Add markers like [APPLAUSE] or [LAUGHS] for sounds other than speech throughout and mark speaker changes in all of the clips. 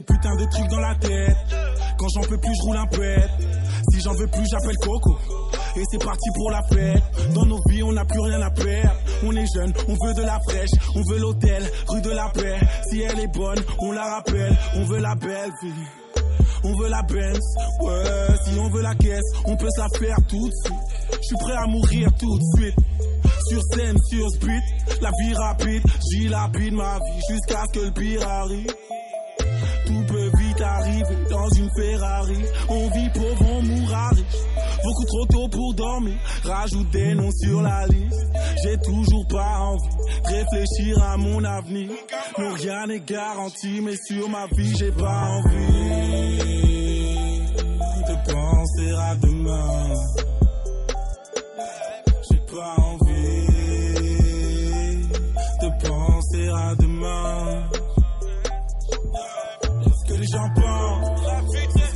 Speaker 1: Des de trucs dans la tête. Quand j'en peux plus, je roule un pet. Si j'en veux plus, j'appelle Coco. Et c'est parti pour la fête. Dans nos vies, on n'a plus rien à perdre. On est jeune, on veut de la fraîche. On veut l'hôtel, rue de la paix. Si elle est bonne, on la rappelle. On veut la belle vie. On veut la Benz, ouais, si on veut la caisse, on peut se la faire tout de suite. Je suis prêt à mourir tout de suite. Sur scène, sur speed, la vie rapide, j'y lapide ma vie jusqu'à ce que le pire arrive. Tout peut vite arriver dans une Ferrari. On vit pauvre, on mourra riche. Beaucoup trop tôt pour dormir. Rajoute des noms sur la liste. J'ai toujours pas envie de réfléchir à mon avenir. Non, rien n'est garanti, mais sur ma vie, j'ai pas envie de penser à demain. J'ai pas envie de penser à demain. Ce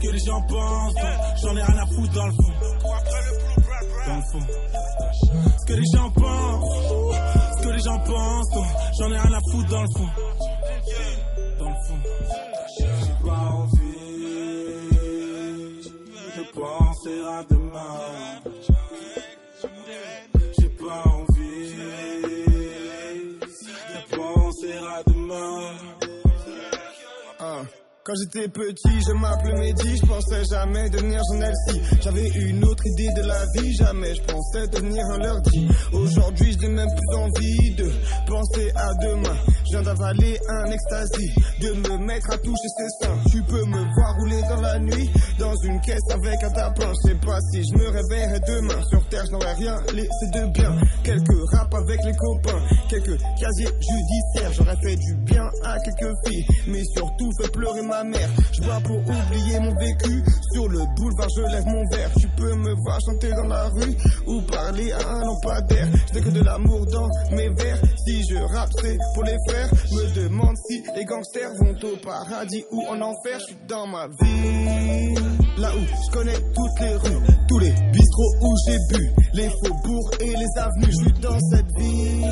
Speaker 1: que les gens pensent, j'en ai rien à foutre dans le fond. Dans le fond. Ce que les gens pensent, ce que les gens pensent, j'en ai rien à foutre dans le fond. Dans le fond. J'ai pas envie de penser à demain. J'ai pas envie de penser à demain.
Speaker 2: Quand j'étais petit, je m'appelais Mehdi, je pensais jamais devenir journaliste. J'avais une autre idée de la vie, jamais je pensais devenir un lundi. Aujourd'hui, je n'ai même plus envie de penser à demain. Viens d'avaler un ecstasy, de me mettre à toucher ses seins. Tu peux me voir rouler dans la nuit, dans une caisse avec un tapin. Je sais pas si je me réveillerai demain. Sur terre, je n'aurais rien laissé de bien. Quelques raps avec les copains, quelques casiers judiciaires. J'aurais fait du bien à quelques filles, mais surtout fait pleurer ma mère. Je bois pour oublier mon vécu. Sur le boulevard, je lève mon verre. Tu peux me voir chanter dans la rue ou parler à un lampadaire. Je que de l'amour dans mes vers. Si je rappe, c'est pour les frères. Me demande si les gangsters vont au paradis ou en enfer. Je suis dans ma vie. Là où je connais toutes les rues, tous les bistrots où j'ai bu, les faubourgs et les avenues. Je suis dans cette vie.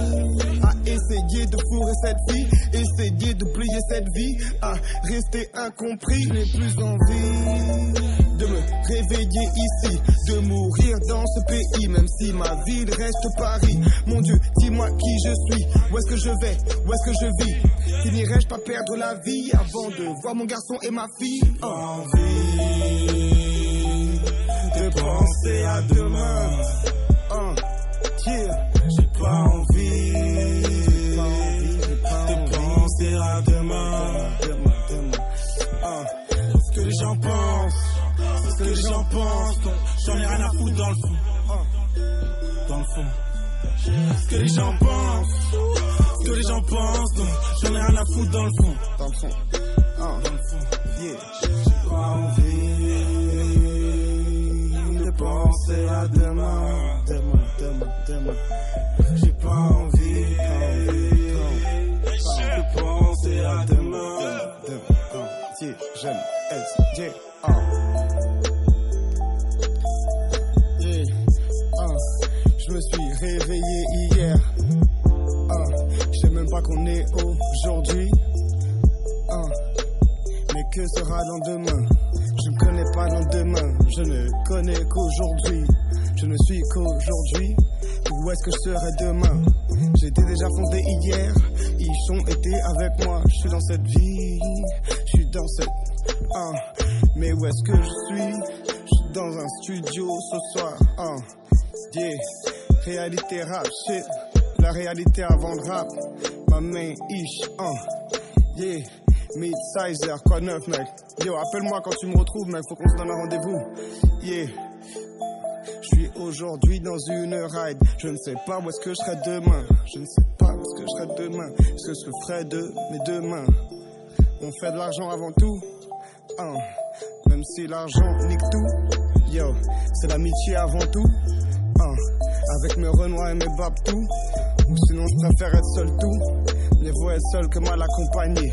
Speaker 2: À essayer de fourrer cette vie, essayer d'oublier cette vie, à rester incompris. Je n'ai plus envie de me réveiller ici, de mourir dans ce pays, même si ma ville reste Paris. Mon Dieu, dis-moi qui je suis, où est-ce que je vais, où est-ce que je vis? Finirais-je pas perdre la vie avant de voir mon garçon et ma fille? Oh.
Speaker 1: De penser à demain.
Speaker 2: Yeah.
Speaker 1: J'ai pas envie de penser à demain.
Speaker 2: Uh,
Speaker 1: Ce que les gens pensent, ce que les gens pensent, j'en ai rien à foutre dans le fond. Dans le fond. Ce que les gens pensent, ce que les gens pensent, j'en ai rien à foutre dans le fond.
Speaker 2: Dans le fond. J'ai pas envie penser à demain. Demain, demain, demain. J'ai pas envie, de penser à demain. Demain, demain. J'aime S, ah. Je me suis réveillé hier. Ah. Je sais même pas qu'on est aujourd'hui. Ah. Mais que sera demain Je ne connais pas demain je ne connais qu'aujourd'hui. Je ne suis qu'aujourd'hui. Où est-ce que je serai demain? J'étais déjà fondé hier, ils ont été avec moi. Je suis dans cette vie, je suis dans cette. Ah. Mais où est-ce que je suis? Je suis dans un studio ce soir. Ah. Yeah. Réalité rap, shit. La réalité avant le rap. Ma main ish. Ah. Yeah. Mid-sizer, quoi neuf, mec. Yo, appelle-moi quand tu me retrouves, mec. Faut qu'on se donne un rendez-vous. Yeah. Je suis aujourd'hui dans une ride. Je ne sais pas où est-ce que je serai demain. Je ne sais pas où est-ce que je serai demain. Ce que je ferai de mes deux mains. On fait de l'argent avant tout. Hein. Même si l'argent nique tout. Yo, c'est l'amitié avant tout. Hein. Avec mes renois et mes babtous. Ou sinon je préfère être seul tout. Mieux vaut être seul que mal accompagné.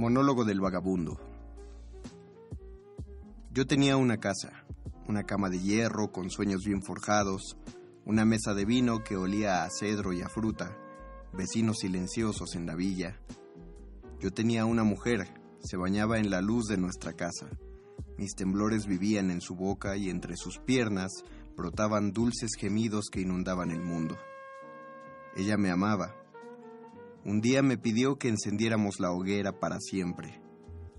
Speaker 3: Monólogo del vagabundo. Yo tenía una casa, una cama de hierro con sueños bien forjados, una mesa de vino que olía a cedro y a fruta, vecinos silenciosos en la villa. Yo tenía una mujer, se bañaba en la luz de nuestra casa. Mis temblores vivían en su boca y entre sus piernas brotaban dulces gemidos que inundaban el mundo. Ella me amaba. Un día me pidió que encendiéramos la hoguera para siempre.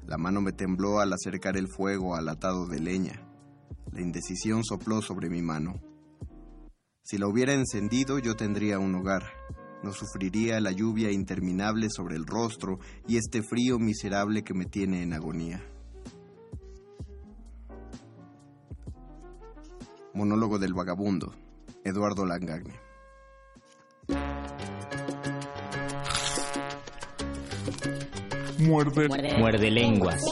Speaker 3: La mano me tembló al acercar el fuego al atado de leña. La indecisión sopló sobre mi mano. Si la hubiera encendido yo tendría un hogar. No sufriría la lluvia interminable sobre el rostro y este frío miserable que me tiene en agonía. Monólogo del vagabundo. Eduardo Langagne.
Speaker 4: Muerde.
Speaker 5: Muerde lenguas.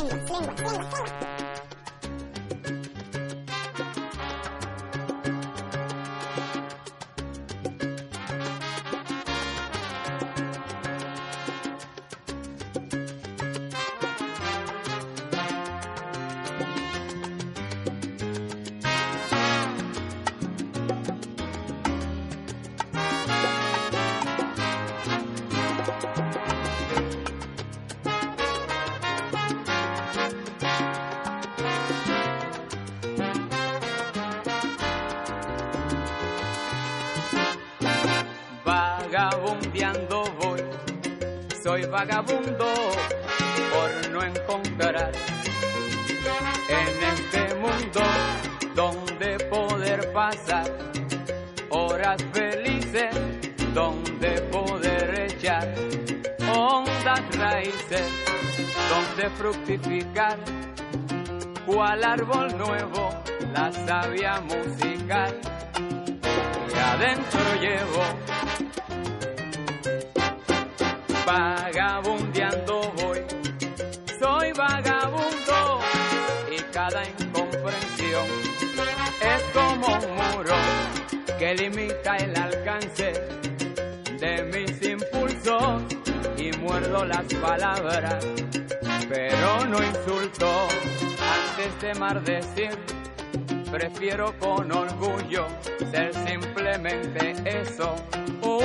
Speaker 6: Fructificar, cual árbol nuevo, la savia musical. Y adentro llevo vagabundeando voy. Soy vagabundo y cada incomprensión es como un muro que limita el alcance de mis impulsos y muerdo las palabras, no insulto antes de maldecir prefiero con orgullo ser simplemente eso, un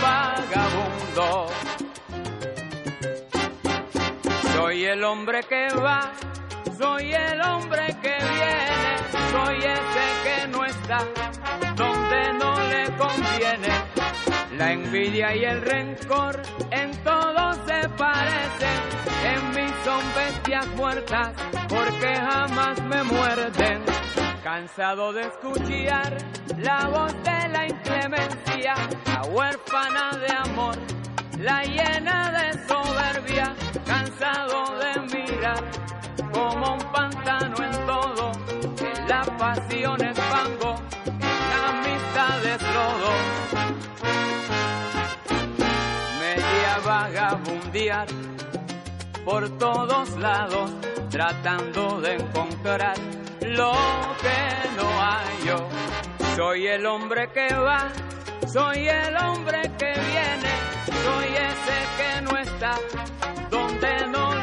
Speaker 6: vagabundo. Soy el hombre que va, soy el hombre que viene, soy ese que no está donde no le conviene. La envidia y el rencor en todo se parecen, en mí son bestias muertas porque jamás me muerden. Cansado de escuchar la voz de la inclemencia, la huérfana de amor, la llena de soberbia, cansado de mirar como un pantano en todo, en la pasión por todos lados, tratando de encontrar lo que no hay yo. Soy el hombre que va, soy el hombre que viene, soy ese que no está donde no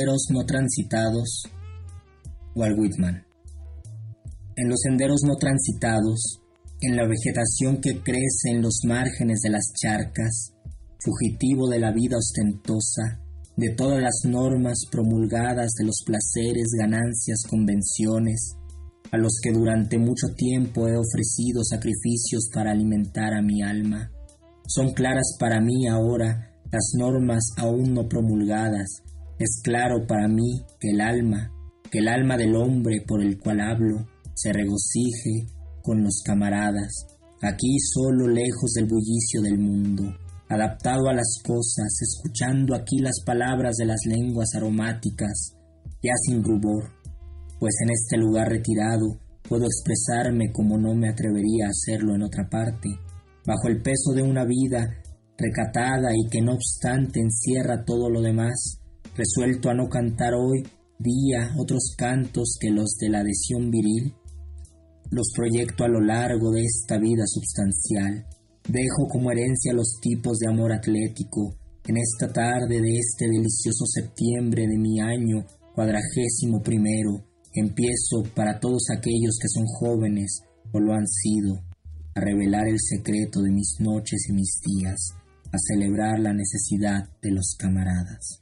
Speaker 4: senderos no transitados, Walt Whitman. En los senderos no transitados, en la vegetación que crece en los márgenes de las charcas, fugitivo de la vida ostentosa, de todas las normas promulgadas de los placeres, ganancias, convenciones, a los que durante mucho tiempo he ofrecido sacrificios para alimentar a mi alma. Son claras para mí ahora las normas aún no promulgadas, es claro para mí que el alma, que el alma del hombre por el cual hablo, se regocije con los camaradas, aquí solo lejos del bullicio del mundo, adaptado a las cosas, escuchando aquí las palabras de las lenguas aromáticas, ya sin rubor, pues en este lugar retirado puedo expresarme como no me atrevería a hacerlo en otra parte, bajo el peso de una vida recatada y que no obstante encierra todo lo demás, resuelto a no cantar hoy día otros cantos que los de la adhesión viril, los proyecto a lo largo de esta vida substancial, dejo como herencia los tipos de amor atlético, en esta tarde de este delicioso septiembre de mi año cuadragésimo primero, empiezo para todos aquellos que son jóvenes o lo han sido, a revelar el secreto de mis noches y mis días, a celebrar la necesidad de los camaradas.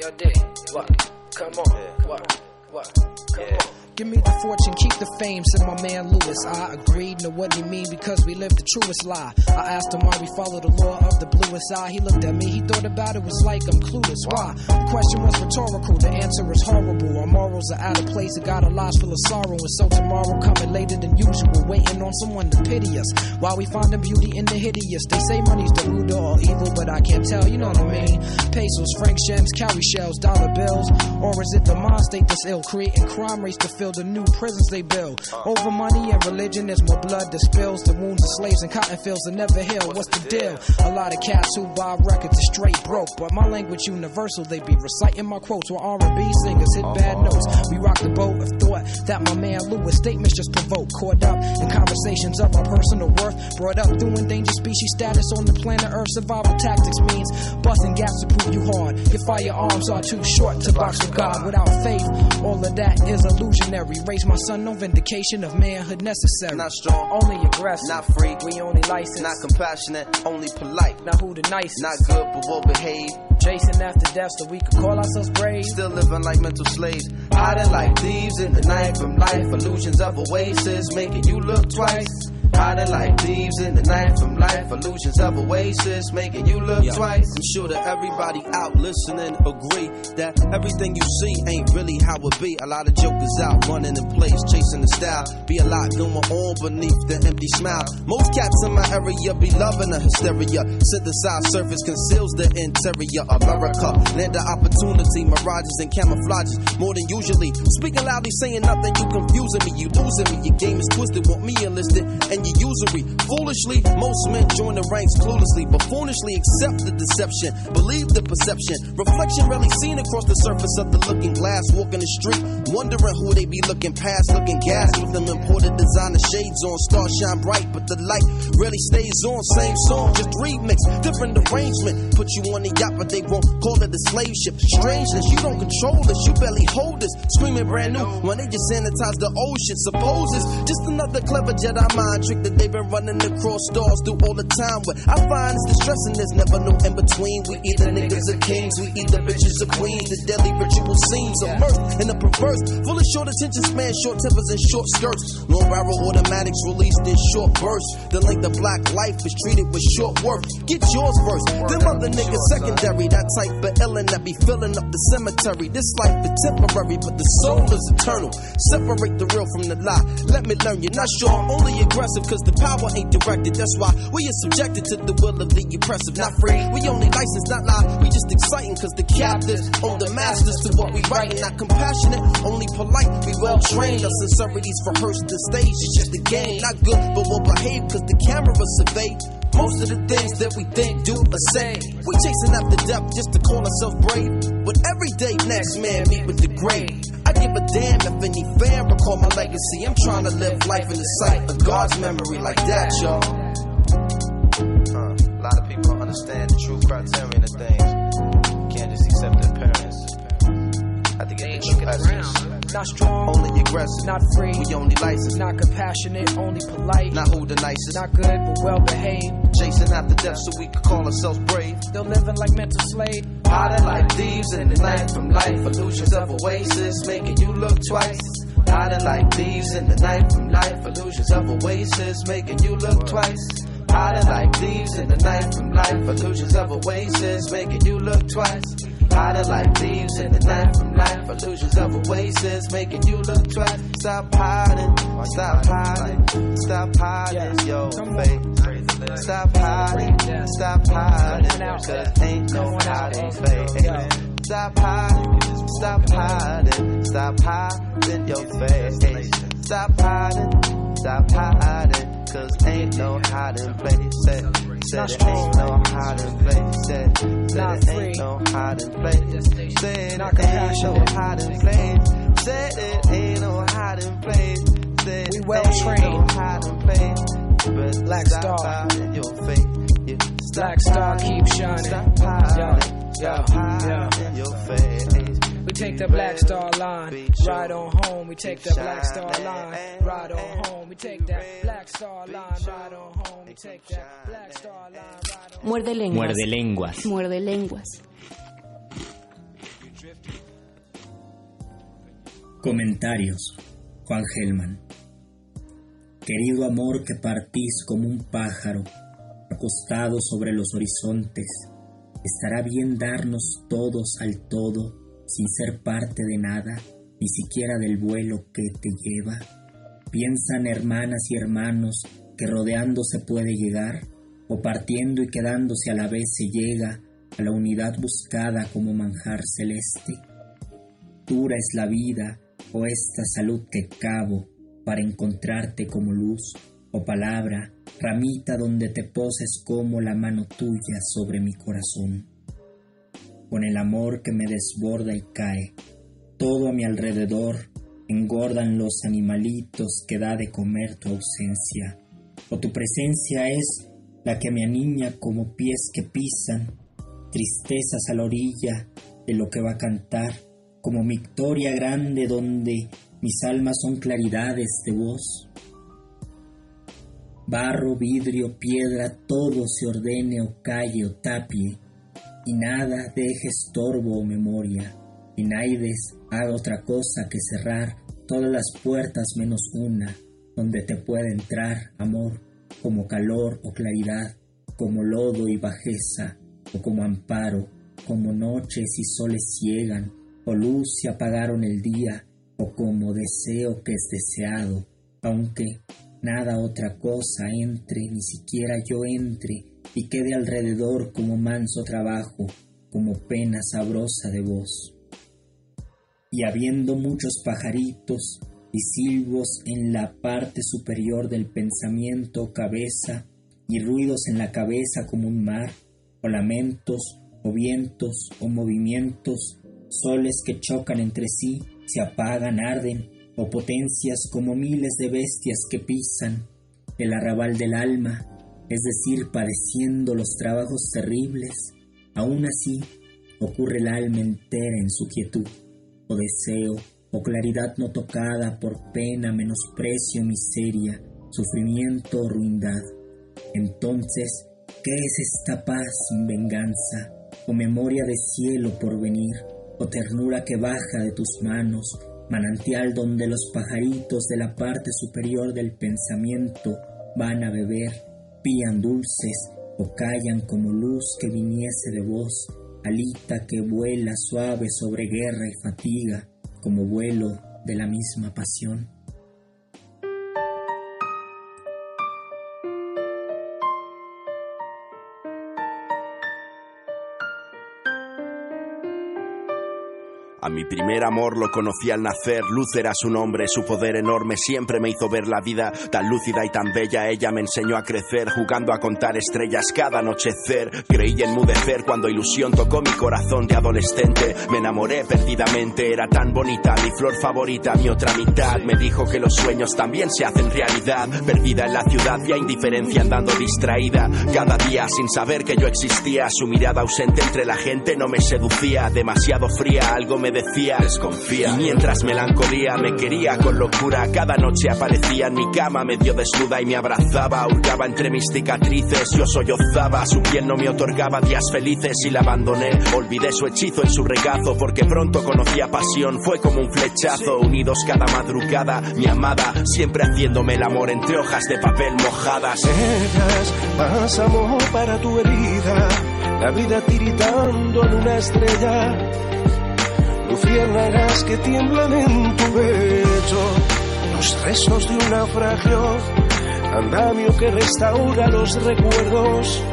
Speaker 5: your day. What? Come on. Yeah. What? What? Come yeah. on. Give me the fortune, keep the fame, said my man Lewis. I agreed, know what he mean because we live the truest lie. I asked him why we follow the law of the bluest eye. He looked at me, he thought about it, was like I'm clueless. Why? The question was rhetorical, the answer is horrible. Our morals are out of place, it got our lives full of sorrow. And so tomorrow coming later than usual, waiting on someone to pity us. While we find the beauty in the hideous, they say money's the root of all evil, but I can't tell, you know what I mean? Pesos, franc gems, cowrie shells, dollar bills, or is it the mind state that's ill, creating crime rates to fill the new prisons they build. Over money and religion, there's more blood that spills. The wounds of slaves and cotton fields that never heal. What's the deal? A lot of cats who buy records are straight broke, but my language universal. They be reciting my quotes while R&B singers hit bad uh-huh. notes. We rock the boat of thought that my man Lewis statements just provoke. Caught up in conversations of our personal worth, brought up through endangered species status on the planet Earth. Survival tactics means busting gaps to prove you hard. Your firearms are too short to box with God. Without faith, all of that is illusionary. Raise my son, no vindication of manhood necessary.
Speaker 7: Not strong,
Speaker 5: only aggressive.
Speaker 7: not free,
Speaker 5: We only license.
Speaker 7: not compassionate, only polite.
Speaker 5: Not who the nicest?
Speaker 7: Not good, but well behaved.
Speaker 5: Chasing after death so we could call ourselves brave.
Speaker 7: Still living like mental slaves. Hiding like thieves in the night from life. Illusions of oasis, making you look twice. Hiding like thieves in the night from life. Illusions of oasis, making you look twice. I'm sure that everybody out listening agree that everything you see ain't really how it be. A lot of jokers out running in place, chasing the style. Be a lot going on beneath the empty smile. Most cats in my area be loving the hysteria. Synthesized surface conceals the interior. America, land of opportunity, mirages and camouflages more than usually. Speaking loudly, saying nothing, you confusing me, you losing me. Your game is twisted, want me enlisted, and you usury. Foolishly, most men join the ranks cluelessly, but foolishly accept the deception, believe the perception. Reflection rarely seen across the surface of the looking glass, walking the street, wondering who they be looking past, looking gas with them imported designer shades on. Stars shine bright, but the light rarely stays on. Same song, just remix, different arrangement. Put you on the yacht, but they won't call it a slave ship. Strangeness, you don't control this, you barely hold this. Screaming brand new when they just sanitize the old shit. Suppose it's just another clever Jedi mind trick that they've been running across stars through all the time. What I find is distressing, there's never no in between. We either niggas or kings, we either bitches or queens. The deadly ritual scenes of mirth and the perverse. Full of short attention span, short tempers, and short skirts. Long barrel automatics released in short bursts. The length of black life is treated with short work. Get yours first, them other niggas secondary. That type of illin' that be filling up the cemetery. This life is temporary, but the soul is eternal. Separate the real from the lie. Let me learn you're not sure. Only aggressive cause the power ain't directed. That's why we are subjected to the will of the oppressive. Not free, we only license, not lie. We just exciting cause the captives own the masters to what we write. Not compassionate, only polite. We well trained. Our sincerities rehearsed the stage. It's just a game. Not good, but we'll behave cause the camera survey. Most of the things that we think, do, or say, we chasing after death just to call ourselves brave. But every day, next man meet with the grave. Give a damn if any fan recall my legacy. I'm trying to live life in the sight of God's memory like that, y'all. Uh, a lot of people don't understand the true criterion
Speaker 5: Not strong,
Speaker 7: Only aggressive.
Speaker 5: not free.
Speaker 7: We only license.
Speaker 5: Not compassionate, only polite.
Speaker 7: Not who the nicest.
Speaker 5: Not good, but well behaved.
Speaker 7: Chasing after death so we could call ourselves brave.
Speaker 5: Still living like mental slaves,
Speaker 7: Hiding like thieves in the night from life. Illusions of oasis making you look twice. Hiding like thieves in the night from life. Illusions of oasis making you look twice. Hiding like thieves in the night from life. Illusions of oasis making you look twice. Hiding like thieves in the night from life. Illusions of oasis making you look twice. Stop hiding, stop hiding, stop hiding your face. Stop hiding, stop hiding, cause ain't no hiding. Face.
Speaker 8: Stop hiding, stop hiding, stop hiding your face. Stop hiding, stop hiding, cause ain't no hiding place. Said, said it ain't no hiding place. Said, said it ain't no hiding place. Said it ain't no hiding place. Said it ain't no hiding place. Said
Speaker 5: we well trained.
Speaker 8: No hiding place. But
Speaker 5: Black Star.
Speaker 8: your face. Yeah,
Speaker 5: Black Star
Speaker 8: hiding,
Speaker 5: keep shining.
Speaker 8: Stop hiding, stop
Speaker 5: yeah,
Speaker 8: hiding your face.
Speaker 5: We take the Black Star line, ride on home. We take the Black Star line, ride on home. We take that Black Star line, ride on home. We take that Black Star line, ride on
Speaker 9: Muerde lenguas.
Speaker 10: Muerde lenguas.
Speaker 9: Muerde lenguas.
Speaker 4: Comentarios. Juan Gelman. Querido amor que partís como un pájaro, acostado sobre los horizontes, estará bien darnos todos al todo, sin ser parte de nada, ni siquiera del vuelo que te lleva. Piensan hermanas y hermanos que rodeando se puede llegar, o partiendo y quedándose a la vez se llega a la unidad buscada como manjar celeste. Dura es la vida, o esta salud que cavo para encontrarte como luz, o palabra, ramita donde te poses como la mano tuya sobre mi corazón. Con el amor que me desborda y cae, todo a mi alrededor engordan los animalitos que da de comer tu ausencia, o tu presencia es la que me anima como pies que pisan, tristezas a la orilla de lo que va a cantar, como victoria grande donde mis almas son claridades de voz. Barro, vidrio, piedra, todo se ordene o calle o tapie, y nada deje estorbo o memoria, y naides haga otra cosa que cerrar todas las puertas menos una, donde te pueda entrar amor, como calor o claridad, como lodo y bajeza, o como amparo, como noches y soles ciegan, o luz si apagaron el día, o como deseo que es deseado, aunque nada otra cosa entre, ni siquiera yo entre, y quede alrededor como manso trabajo, como pena sabrosa de voz. Y habiendo muchos pajaritos y silbos en la parte superior del pensamiento cabeza, y ruidos en la cabeza como un mar, o lamentos, o vientos, o movimientos, soles que chocan entre sí, se apagan, arden, o potencias como miles de bestias que pisan el arrabal del alma, es decir, padeciendo los trabajos terribles, aún así ocurre el alma entera en su quietud, o deseo, o claridad no tocada por pena, menosprecio, miseria, sufrimiento o ruindad. Entonces, ¿qué es esta paz sin venganza, o memoria de cielo por venir, o ternura que baja de tus manos, manantial donde los pajaritos de la parte superior del pensamiento van a beber, pían dulces o callan como luz que viniese de vos, alita que vuela suave sobre guerra y fatiga, como vuelo de la misma pasión.
Speaker 11: A mi primer amor lo conocí al nacer, luz era su nombre, su poder enorme siempre me hizo ver la vida tan lúcida y tan bella. Ella me enseñó a crecer, jugando a contar estrellas cada anochecer. Creí enmudecer cuando ilusión tocó mi corazón de adolescente. Me enamoré perdidamente, era tan bonita, mi flor favorita, mi otra mitad. Me dijo que los sueños también se hacen realidad. Perdida en la ciudad, ya indiferencia andando distraída. Cada día sin saber que yo existía, su mirada ausente entre la gente no me seducía. Demasiado fría, algo me decía desconfía. Y mientras melancolía me quería con locura, cada noche aparecía en mi cama medio desnuda y me abrazaba, hurgaba entre mis cicatrices. Yo sollozaba, su piel no me otorgaba días felices y la abandoné. Olvidé su hechizo en su regazo porque pronto conocía pasión. Fue como un flechazo, unidos cada madrugada. Mi amada, siempre haciéndome el amor entre hojas de papel mojadas.
Speaker 12: Eras más amor para tu herida, la vida tiritando en una estrella luciérnagas que tiemblan en tu pecho, los restos de un naufragio, andamio que restaura los recuerdos,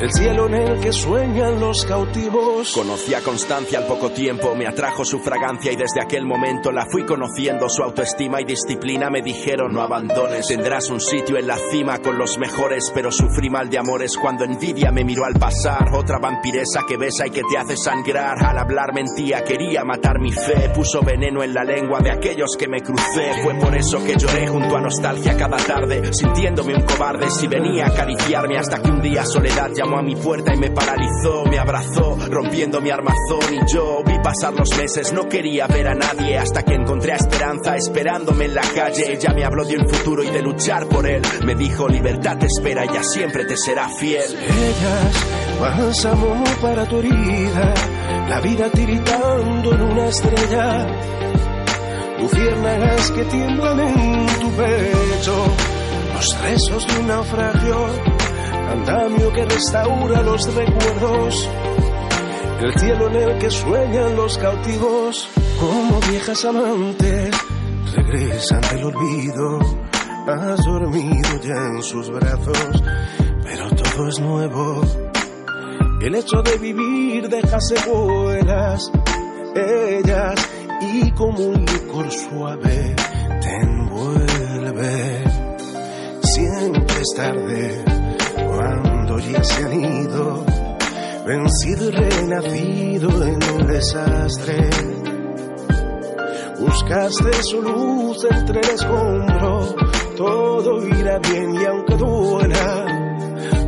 Speaker 12: el cielo en el que sueñan los cautivos.
Speaker 11: Conocí a Constancia al poco tiempo, me atrajo su fragancia y desde aquel momento la fui conociendo. Su autoestima y disciplina me dijeron no abandones, tendrás un sitio en la cima con los mejores, pero sufrí mal de amores cuando envidia me miró al pasar. Otra vampiresa que besa y que te hace sangrar. Al hablar mentía, quería matar mi fe, puso veneno en la lengua de aquellos que me crucé. Fue por eso que lloré junto a nostalgia cada tarde, sintiéndome un cobarde si venía a acariciarme hasta que un día soledad llamó a mi puerta y me paralizó, me abrazó, rompiendo mi armazón y yo vi pasar los meses, no quería ver a nadie hasta que encontré a Esperanza esperándome en la calle. Ella me habló de un futuro y de luchar por él. Me dijo, libertad te espera, ella siempre te será fiel.
Speaker 12: Ellas, bálsamo para tu herida, la vida tiritando en una estrella. Luciérnagas que tiemblan en tu pecho, los rezos de un naufragio andamio que restaura los recuerdos, el cielo en el que sueñan los cautivos, como viejas amantes, regresan del olvido, has dormido ya en sus brazos, pero todo es nuevo. El hecho de vivir deja secuelas, ellas, y como un licor suave te envuelve. Siempre es tarde ya se han ido, vencido y renacido en un desastre. Buscaste su luz entre el escombro, todo irá bien y aunque duela,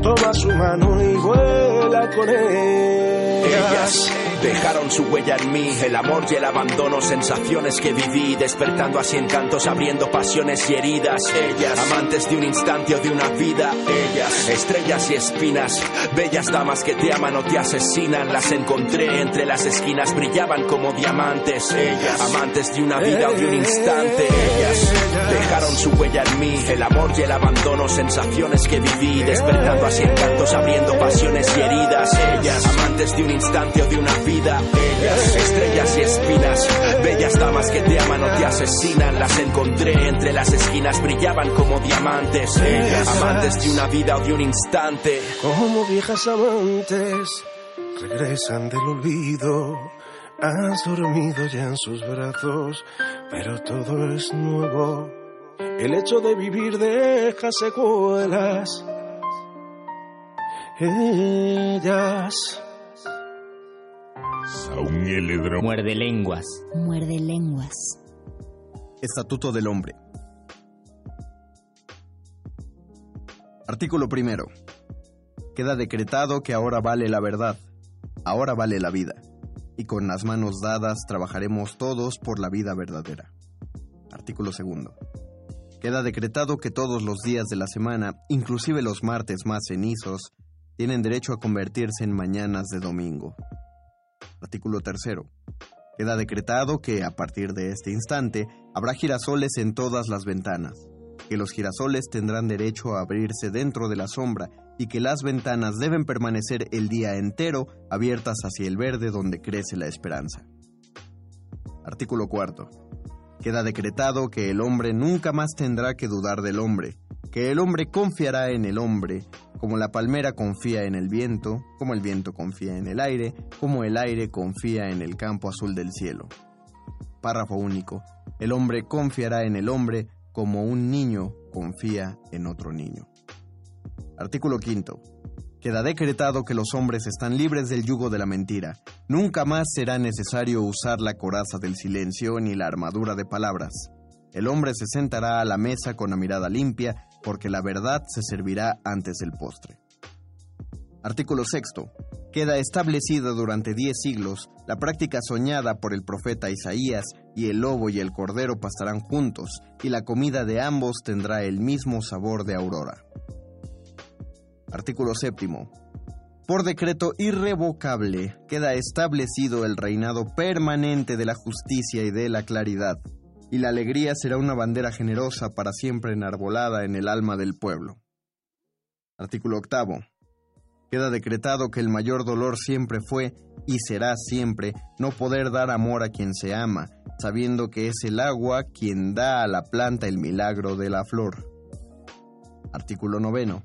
Speaker 12: toma su mano y vuela con ellas.
Speaker 11: Dejaron su huella en mí, el amor y el abandono, sensaciones que viví, despertando así encantos, abriendo pasiones y heridas. Ellas, amantes de un instante o de una vida. Ellas, estrellas y espinas, bellas damas que te aman o te asesinan. Las encontré entre las esquinas, brillaban como diamantes. Ellas, amantes de una vida o de un instante. Ellas, dejaron su huella en mí, el amor y el abandono, sensaciones que viví, despertando así encantos, abriendo pasiones y heridas. Ellas, amantes de un instante o de una vida ellas, estrellas y espinas, bellas damas que te aman o te asesinan, las encontré entre las esquinas, brillaban como diamantes, ellas, amantes de una vida o de un instante,
Speaker 12: como viejas amantes, regresan del olvido, has dormido ya en sus brazos, pero todo es nuevo, el hecho de vivir deja secuelas, ellas
Speaker 9: Muerde lenguas.
Speaker 13: Muerde lenguas.
Speaker 3: Estatuto del Hombre. Artículo primero. Queda decretado que ahora vale la verdad, ahora vale la vida, y con las manos dadas trabajaremos todos por la vida verdadera. Artículo segundo. Queda decretado que todos los días de la semana, inclusive los martes más cenizos, tienen derecho a convertirse en mañanas de domingo. Artículo tercero. Queda decretado que, a partir de este instante, habrá girasoles en todas las ventanas, que los girasoles tendrán derecho a abrirse dentro de la sombra y que las ventanas deben permanecer el día entero abiertas hacia el verde donde crece la esperanza. Artículo cuarto. Queda decretado que el hombre nunca más tendrá que dudar del hombre, que el hombre confiará en el hombre, como la palmera confía en el viento, como el viento confía en el aire, como el aire confía en el campo azul del cielo. Párrafo único. El hombre confiará en el hombre como un niño confía en otro niño. Artículo quinto. Queda decretado que los hombres están libres del yugo de la mentira. Nunca más será necesario usar la coraza del silencio ni la armadura de palabras. El hombre se sentará a la mesa con la mirada limpia, porque la verdad se servirá antes del postre. Artículo sexto. Queda establecida durante diez siglos la práctica soñada por el profeta Isaías, y el lobo y el cordero pastarán juntos, y la comida de ambos tendrá el mismo sabor de aurora. Artículo séptimo. Por decreto irrevocable queda establecido el reinado permanente de la justicia y de la claridad, y la alegría será una bandera generosa para siempre enarbolada en el alma del pueblo. Artículo octavo. Queda decretado que el mayor dolor siempre fue y será siempre no poder dar amor a quien se ama, sabiendo que es el agua quien da a la planta el milagro de la flor. Artículo noveno.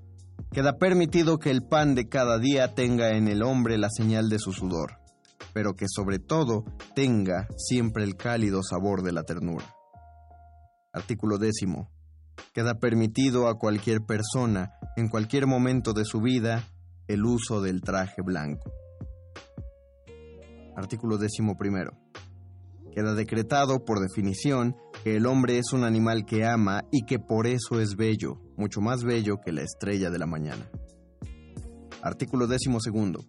Speaker 3: Queda permitido que el pan de cada día tenga en el hombre la señal de su sudor, pero que sobre todo tenga siempre el cálido sabor de la ternura. Artículo décimo. Queda permitido a cualquier persona, en cualquier momento de su vida, el uso del traje blanco. Artículo décimo primero. Queda decretado, por definición, que el hombre es un animal que ama y que por eso es bello, mucho más bello que la estrella de la mañana. Artículo décimo segundo.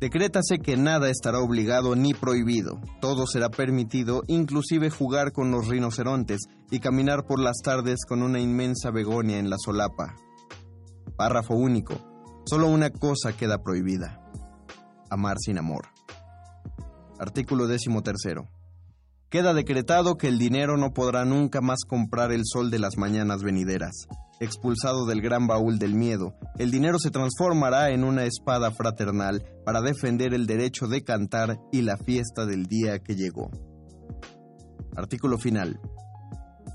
Speaker 3: Decrétase que nada estará obligado ni prohibido, todo será permitido, inclusive jugar con los rinocerontes y caminar por las tardes con una inmensa begonia en la solapa. Párrafo único. Solo una cosa queda prohibida. Amar sin amor. Artículo décimo tercero. Queda decretado que el dinero no podrá nunca más comprar el sol de las mañanas venideras. Expulsado del gran baúl del miedo, el dinero se transformará en una espada fraternal para defender el derecho de cantar y la fiesta del día que llegó. Artículo final.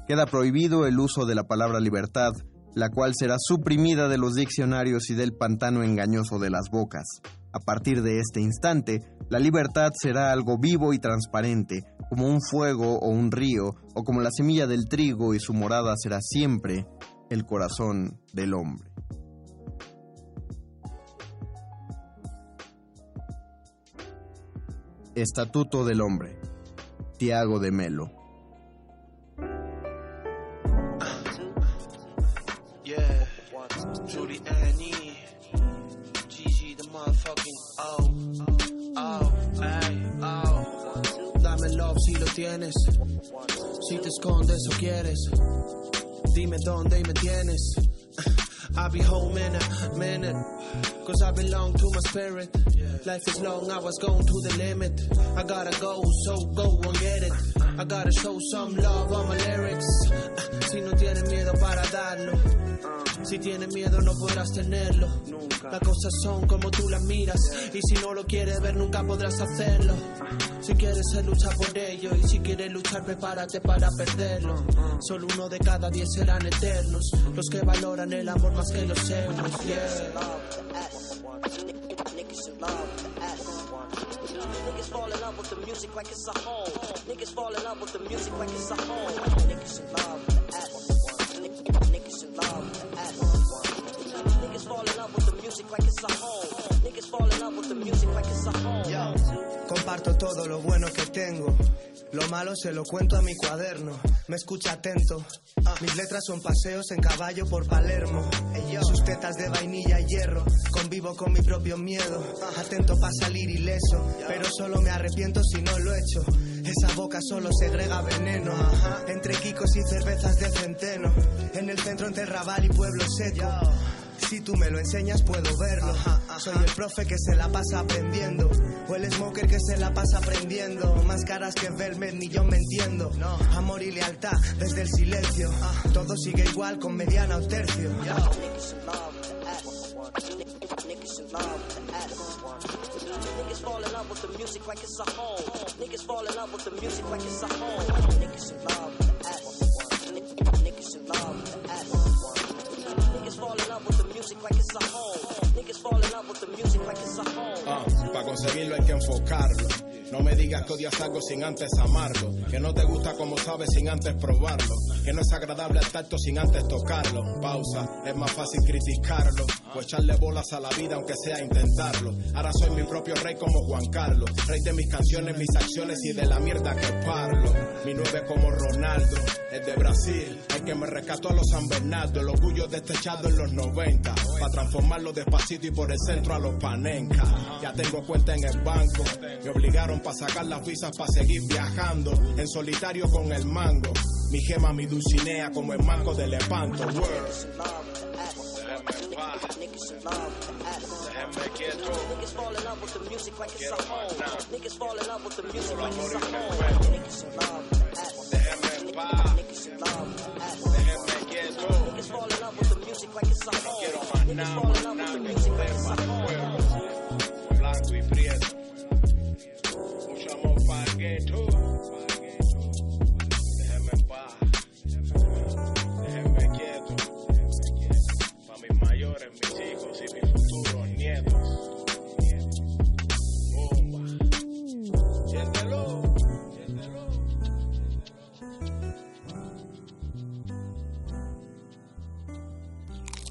Speaker 3: Queda prohibido el uso de la palabra libertad, la cual será suprimida de los diccionarios y del pantano engañoso de las bocas. A partir de este instante, la libertad será algo vivo y transparente, como un fuego o un río, o como la semilla del trigo y su morada será siempre el corazón del hombre. Estatuto del Hombre. Tiago de Melo.
Speaker 8: Tienes, si te escondes o quieres, dime dónde me tienes. [LAUGHS] I'll be home in a minute, cause I belong to my spirit. Life is long, I was going to the limit. I gotta go, so go and get it. I gotta show some love on my lyrics. [LAUGHS] Si no tienes miedo para darlo, si tienes miedo no podrás tenerlo. Las cosas son como tú las miras, y si no lo quieres ver nunca podrás hacerlo. Si quieres ser lucha por ello, y si quieres luchar prepárate para perderlo. Solo uno de cada diez serán eternos, los que valoran el amor más que los euros.
Speaker 10: Niggas fall in love with the music like it's a home. Niggas fall in love with the music like it's a home. Niggas in love with the ass.
Speaker 14: Comparto todo lo bueno que tengo. Lo malo se lo cuento a mi cuaderno. Me escucha atento. Mis letras son paseos en caballo por Palermo. Sus tetas de vainilla y hierro. Convivo con mi propio miedo. Atento para salir ileso. Pero solo me arrepiento si no lo he hecho. Esa boca solo segrega veneno. Entre quicos y cervezas de centeno. En el centro entre Raval y Pueblo Seco. Si tú me lo enseñas puedo verlo. Soy el profe que se la pasa aprendiendo. O el smoker que se la pasa aprendiendo. Más caras que Velvet ni yo me entiendo. Amor y lealtad desde el silencio. Todo sigue igual con mediana o tercio.
Speaker 10: Niggas fall in love with the music like it's a home. Niggas fall in love with the music like it's a home. Niggas in love
Speaker 15: conseguirlo hay que enfocarlo. No me digas que odias algo sin antes amarlo. Que no te gusta como sabes sin antes probarlo. Que no es agradable al tacto sin antes tocarlo. Pausa, es más fácil criticarlo. O echarle bolas a la vida aunque sea intentarlo. Ahora soy mi propio rey como Juan Carlos. Rey de mis canciones, mis acciones y de la mierda que parlo. Mi nueve como Ronaldo, es de Brasil. El que me rescató a los San Bernardo. El orgullo destechado en los 90. Para transformarlo despacito y por el centro a los panenca. Ya tengo cuenta en el banco. Me obligaron para sacar las visas para seguir viajando. En solitario con el mango. Mi gema, mi dulcinea como el mango del espanto.
Speaker 10: Niggas in love with the ass. Niggas fall in love with the music like it's a home. Niggas fall in love with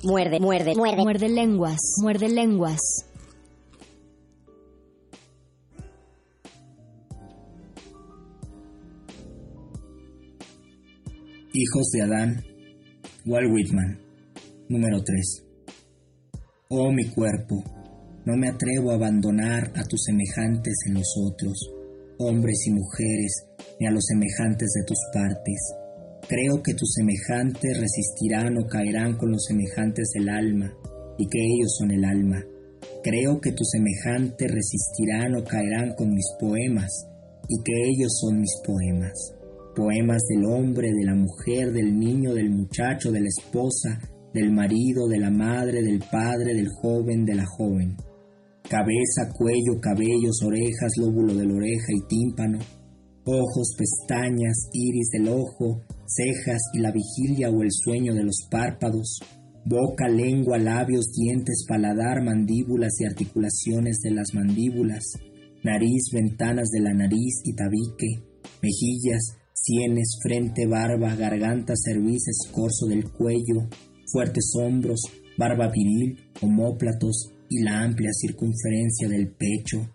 Speaker 16: Muerde, muerde, muerde.
Speaker 13: Muerde lenguas, muerde lenguas.
Speaker 4: Hijos de Adán, Walt Whitman, número 3. Oh mi cuerpo, no me atrevo a abandonar a tus semejantes en los otros, hombres y mujeres, ni a los semejantes de tus partes. Creo que tus semejantes resistirán o caerán con los semejantes del alma, y que ellos son el alma. Creo que tus semejantes resistirán o caerán con mis poemas, y que ellos son mis poemas poemas del hombre, de la mujer, del niño, del muchacho, de la esposa, del marido, de la madre, del padre, del joven, de la joven. Cabeza, cuello, cabellos, orejas, lóbulo de la oreja y tímpano, ojos, pestañas, iris del ojo, cejas y la vigilia o el sueño de los párpados, boca, lengua, labios, dientes, paladar, mandíbulas y articulaciones de las mandíbulas, nariz, ventanas de la nariz y tabique, mejillas, sienes, frente, barba, garganta, cerviz, escorzo del cuello, fuertes hombros, barba viril, homóplatos y la amplia circunferencia del pecho,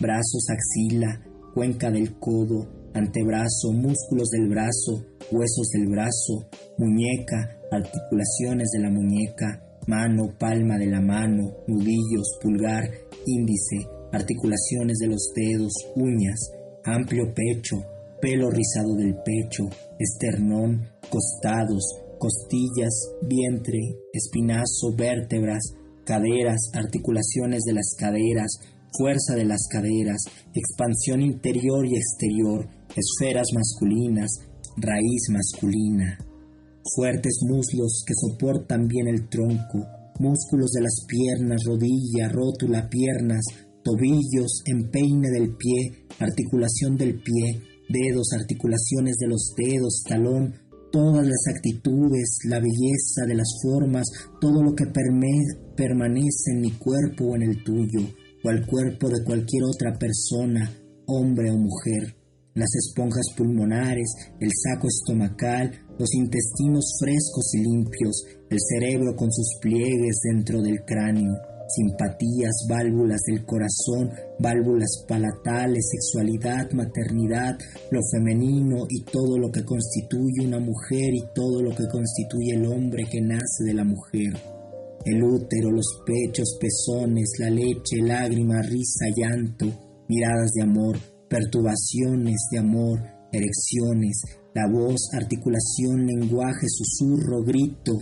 Speaker 4: brazos, axila, cuenca del codo, antebrazo, músculos del brazo, huesos del brazo, muñeca, articulaciones de la muñeca, mano, palma de la mano, nudillos, pulgar, índice, articulaciones de los dedos, uñas, amplio pecho, pelo rizado del pecho, esternón, costados, costillas, vientre, espinazo, vértebras, caderas, articulaciones de las caderas, fuerza de las caderas, expansión interior y exterior, esferas masculinas, raíz masculina, fuertes muslos que soportan bien el tronco, músculos de las piernas, rodilla, rótula, piernas, tobillos, empeine del pie, articulación del pie, dedos, articulaciones de los dedos, talón, todas las actitudes, la belleza de las formas, todo lo que permanece en mi cuerpo o en el tuyo, o al cuerpo de cualquier otra persona, hombre o mujer, las esponjas pulmonares, el saco estomacal, los intestinos frescos y limpios, el cerebro con sus pliegues dentro del cráneo, simpatías, válvulas del corazón, válvulas palatales, sexualidad, maternidad, lo femenino y todo lo que constituye una mujer y todo lo que constituye el hombre que nace de la mujer. El útero, los pechos, pezones, la leche, lágrimas, risa, llanto, miradas de amor, perturbaciones de amor, erecciones, la voz, articulación, lenguaje, susurro, grito,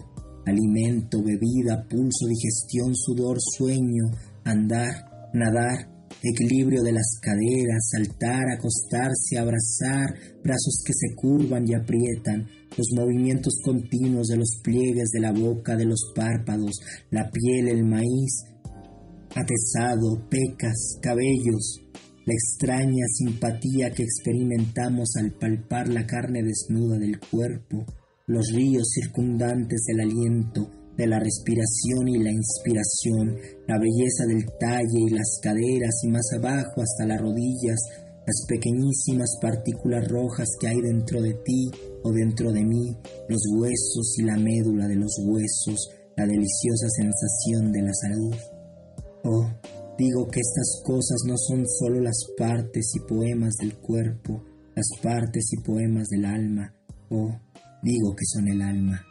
Speaker 4: alimento, bebida, pulso, digestión, sudor, sueño, andar, nadar, equilibrio de las caderas, saltar, acostarse, abrazar, brazos que se curvan y aprietan, los movimientos continuos de los pliegues de la boca, de los párpados, la piel, el maíz, atesado, pecas, cabellos, la extraña simpatía que experimentamos al palpar la carne desnuda del cuerpo, los ríos circundantes del aliento, de la respiración y la inspiración, la belleza del talle y las caderas y más abajo hasta las rodillas, las pequeñísimas partículas rojas que hay dentro de ti o dentro de mí, los huesos y la médula de los huesos, la deliciosa sensación de la salud. Oh, digo que estas cosas no son solo las partes y poemas del cuerpo, las partes y poemas del alma. Oh, digo que son el alma.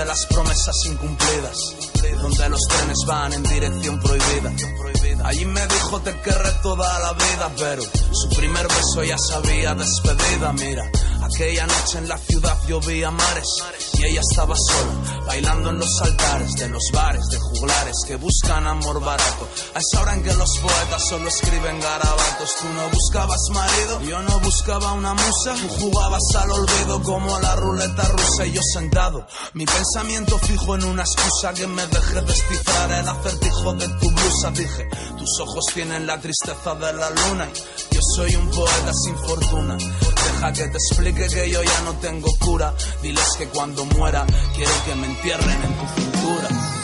Speaker 17: De las promesas incumplidas, donde los trenes van en dirección prohibida. Allí me dijo te querré toda la vida, pero su primer beso ya sabía despedida. Mira, aquella noche en la ciudad llovía mares y ella estaba sola, bailando en los altares de los bares de juglares que buscan amor barato. A esa hora en que los poetas solo escriben garabatos. Tú no buscabas marido, yo no buscaba una musa. Tú jugabas al olvido como a la ruleta rusa y yo sentado. Mi pensamiento fijo en una excusa que me deje descifrar el acertijo de tu blusa. Dije, tus ojos tienen la tristeza de la luna y yo soy un poeta sin fortuna. Deja que te explique que yo ya no tengo cura. Diles que cuando muera quiero que me entierren en tu cintura.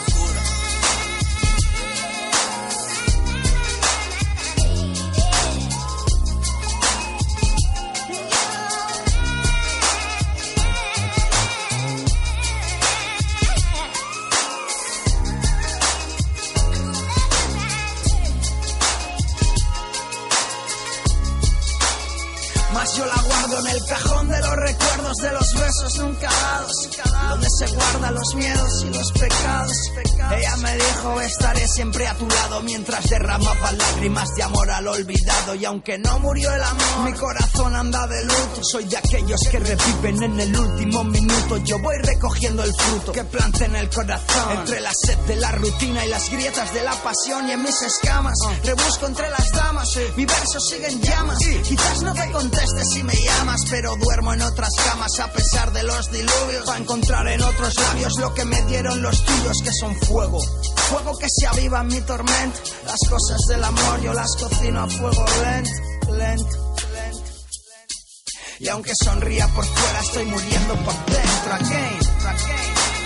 Speaker 18: Besos nunca dados, donde se guardan los miedos y los pecados. Ella me dijo estaré siempre a tu lado mientras derramaba lágrimas de amor al olvidado y aunque no murió el amor, mi corazón anda de luto. Soy de aquellos que reviven en el último minuto. Yo voy recogiendo el fruto que planté en el corazón entre la sed de la rutina y las grietas de la pasión y en mis escamas rebusco entre las damas. Mi verso sigue en llamas. Quizás no te conteste si me llamas, pero duermo en otras camas a pesar de los diluvios. Para encontrar en otros labios lo que me dieron los tuyos, que son fuego. Fuego que se aviva en mi tormento. Las cosas del amor yo las cocino a fuego lento, lento, lento. Y aunque sonría por fuera, estoy muriendo por dentro. Again, again.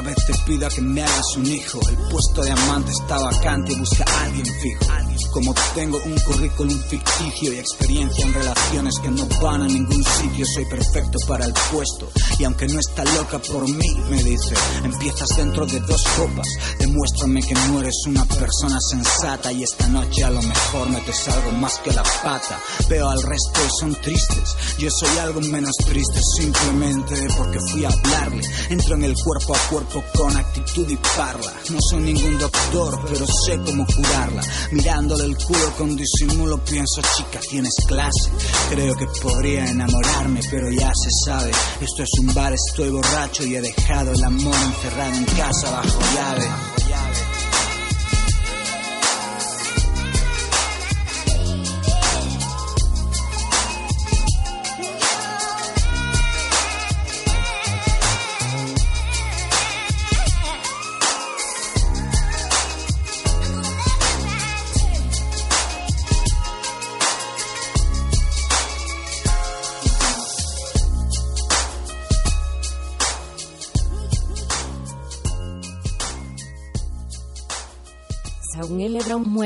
Speaker 16: Vez te pida que me hagas un hijo. El puesto de amante está vacante y busca a alguien fijo. Como tengo un currículum ficticio y experiencia en relaciones que no van a ningún sitio, soy perfecto para el puesto. Y aunque no está loca por mí, me dice, empiezas dentro de dos copas. Demuéstrame que no eres una persona sensata y esta noche a lo mejor metes algo más que la pata. Veo al resto y son tristes. Yo soy algo menos triste simplemente porque fui a hablarle. Entro en el cuerpo a cuerpo con actitud y parla. No soy ningún doctor, pero sé cómo curarla. El culo con disimulo pienso, chica, tienes clase. Creo que podría enamorarme, pero ya se sabe. Esto es un bar, estoy borracho y he dejado el amor encerrado en casa bajo llave.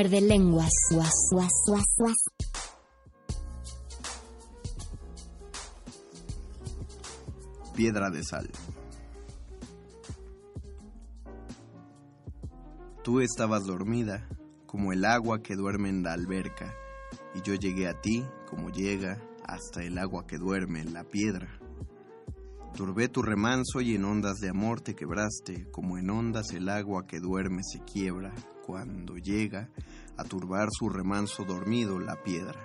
Speaker 13: Muerde lenguas. Guas, guas, guas, guas.
Speaker 3: Piedra de sal. Tú estabas dormida, como el agua que duerme en la alberca, y yo llegué a ti, como llega hasta el agua que duerme en la piedra. Turbé tu remanso y en ondas de amor te quebraste, como en ondas el agua que duerme se quiebra cuando llega a turbar su remanso dormido la piedra.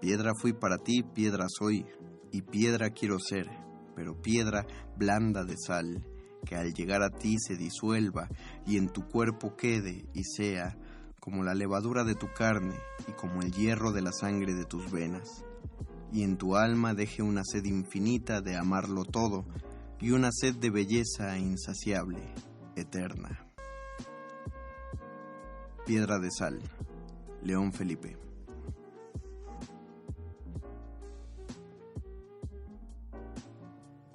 Speaker 3: Piedra fui para ti, piedra soy, y piedra quiero ser, pero piedra blanda de sal, que al llegar a ti se disuelva y en tu cuerpo quede y sea como la levadura de tu carne y como el hierro de la sangre de tus venas, y en tu alma deje una sed infinita de amarlo todo y una sed de belleza insaciable, eterna. Piedra de Sal, León Felipe.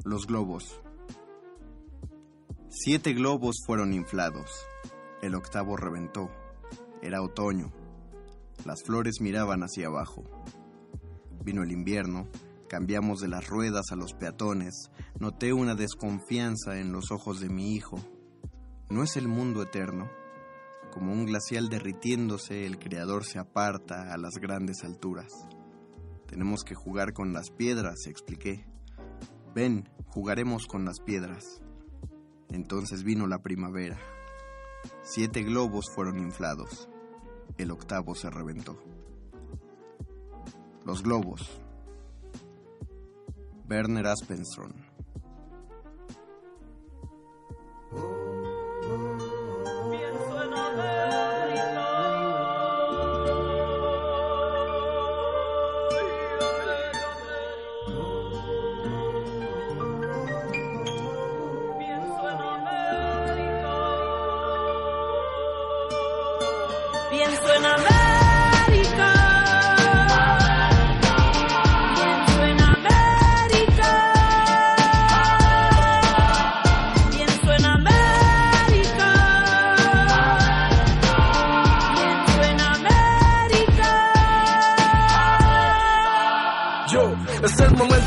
Speaker 3: Los globos. Siete globos fueron inflados. El octavo reventó. Era otoño. Las flores miraban hacia abajo. Vino el invierno. Cambiamos de las ruedas a los peatones. Noté una desconfianza en los ojos de mi hijo. ¿No es el mundo eterno? Como un glacial derritiéndose, el creador se aparta a las grandes alturas. Tenemos que jugar con las piedras, expliqué. Ven, jugaremos con las piedras. Entonces vino la primavera. Siete globos fueron inflados. El octavo se reventó. Los globos. Werner Aspenstrom.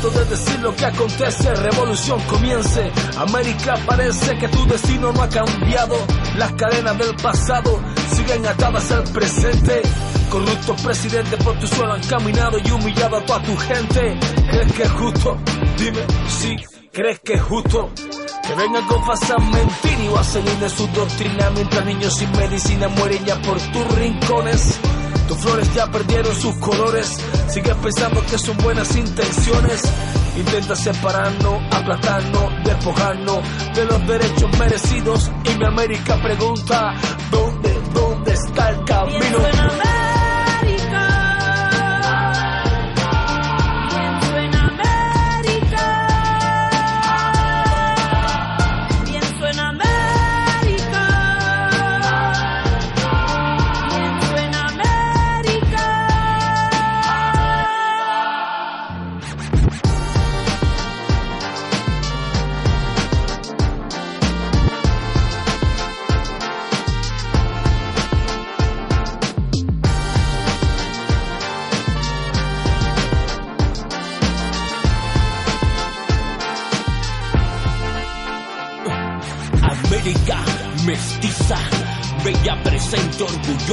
Speaker 17: De decir lo que acontece, revolución comience. América parece que tu destino no ha cambiado, las cadenas del pasado siguen atadas al presente. Corruptos presidentes por tu suelo han caminado y humillado a toda tu gente. ¿Crees que es justo? Dime si crees que es justo. Que vengan con falsas mentiras y vaselina de su doctrina mientras niños sin medicina mueren ya por tus rincones. Tus flores ya perdieron sus colores. Sigues pensando que son buenas intenciones. Intenta separarnos, aplastarnos, despojarnos de los derechos merecidos. Y mi América pregunta: ¿Dónde, dónde está el camino?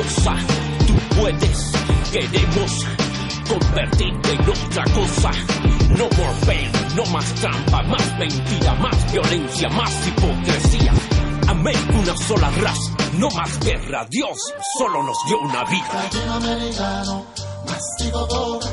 Speaker 7: Tú puedes, queremos convertirte en otra cosa. No more pain, no más trampa, más mentira, más violencia, más hipocresía. América una sola raza, no más guerra. Dios solo nos dio una vida.
Speaker 19: latinoamericano, mastigo boga,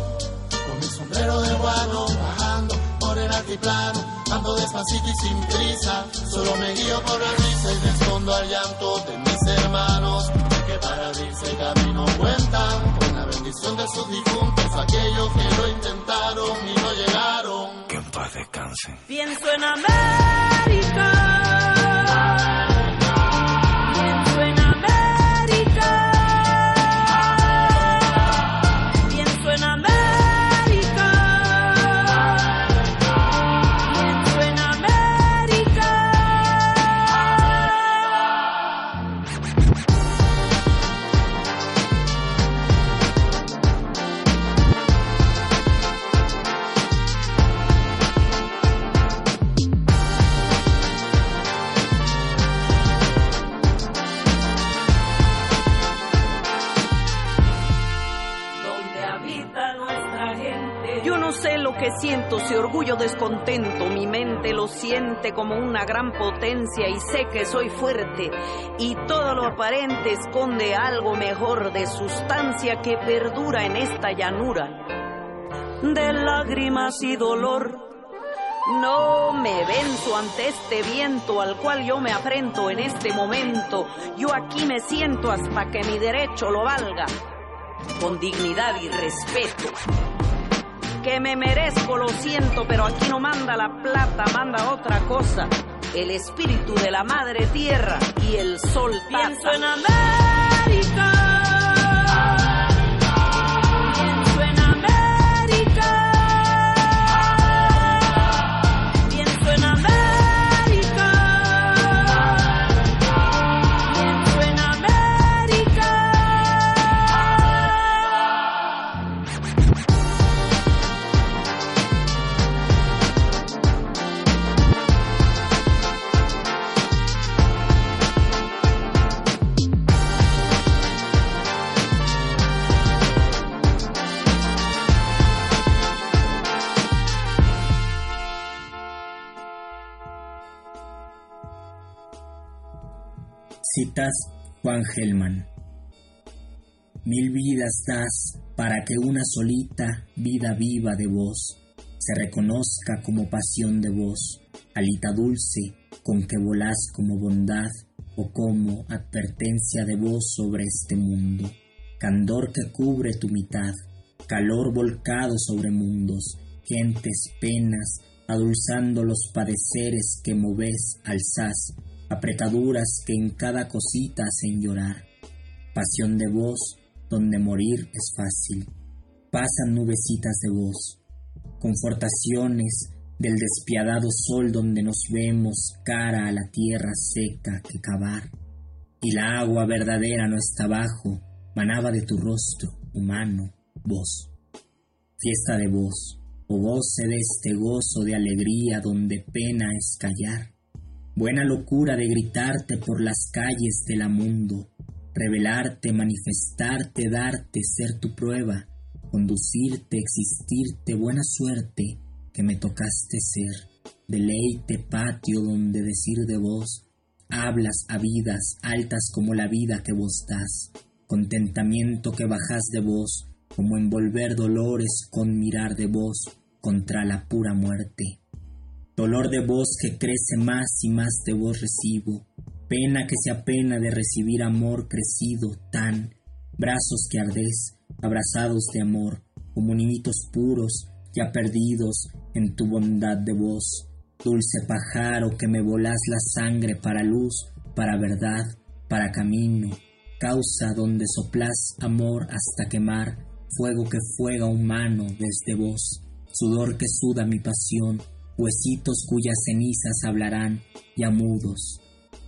Speaker 19: con mi sombrero de guano, bajando por el altiplano, ando despacito y sin prisa, solo me guío por la risa y respondo al llanto de mis hermanos, que para abrirse camino cuentan con la bendición de sus difuntos, aquellos que lo intentaron y no llegaron.
Speaker 7: Que en paz descansen.
Speaker 20: Pienso en América. Como una gran potencia y sé que soy fuerte y todo lo aparente esconde algo mejor de sustancia que perdura en esta llanura de lágrimas y dolor. No me venzo ante este viento al cual yo me afrento en este momento. Yo aquí me siento hasta que mi derecho lo valga con dignidad y respeto. Que me merezco, lo siento, pero aquí no manda la plata, manda otra cosa. El espíritu de la madre tierra y el sol Pienso en.
Speaker 4: Juan Gelman. Mil vidas das para que una solita vida viva de vos se reconozca como pasión de vos, alita dulce con que volás como bondad o como advertencia de vos sobre este mundo, candor que cubre tu mitad, calor volcado sobre mundos, gentes, penas, adulzando los padeceres que moves, alzás, apretaduras que en cada cosita hacen llorar, pasión de vos, donde morir es fácil, pasan nubecitas de vos, confortaciones del despiadado sol donde nos vemos cara a la tierra seca que cavar, y la agua verdadera no está abajo, manaba de tu rostro, humano, vos. Fiesta de vos, o goce de este gozo de alegría donde pena es callar. Buena locura de gritarte por las calles del mundo, revelarte, manifestarte, darte, ser tu prueba, conducirte, existirte, buena suerte que me tocaste ser, deleite, patio donde decir de vos, hablas a vidas altas como la vida que vos das, contentamiento que bajas de vos, como envolver dolores con mirar de vos contra la pura muerte. Dolor de vos que crece más y más de vos recibo, pena que se apena de recibir amor crecido tan, brazos que ardés, abrazados de amor, como niñitos puros, ya perdidos en tu bondad de voz, dulce pájaro que me volás la sangre para luz, para verdad, para camino, causa donde soplás amor hasta quemar, fuego que fuega humano desde vos, sudor que suda mi pasión, huesitos cuyas cenizas hablarán, ya mudos,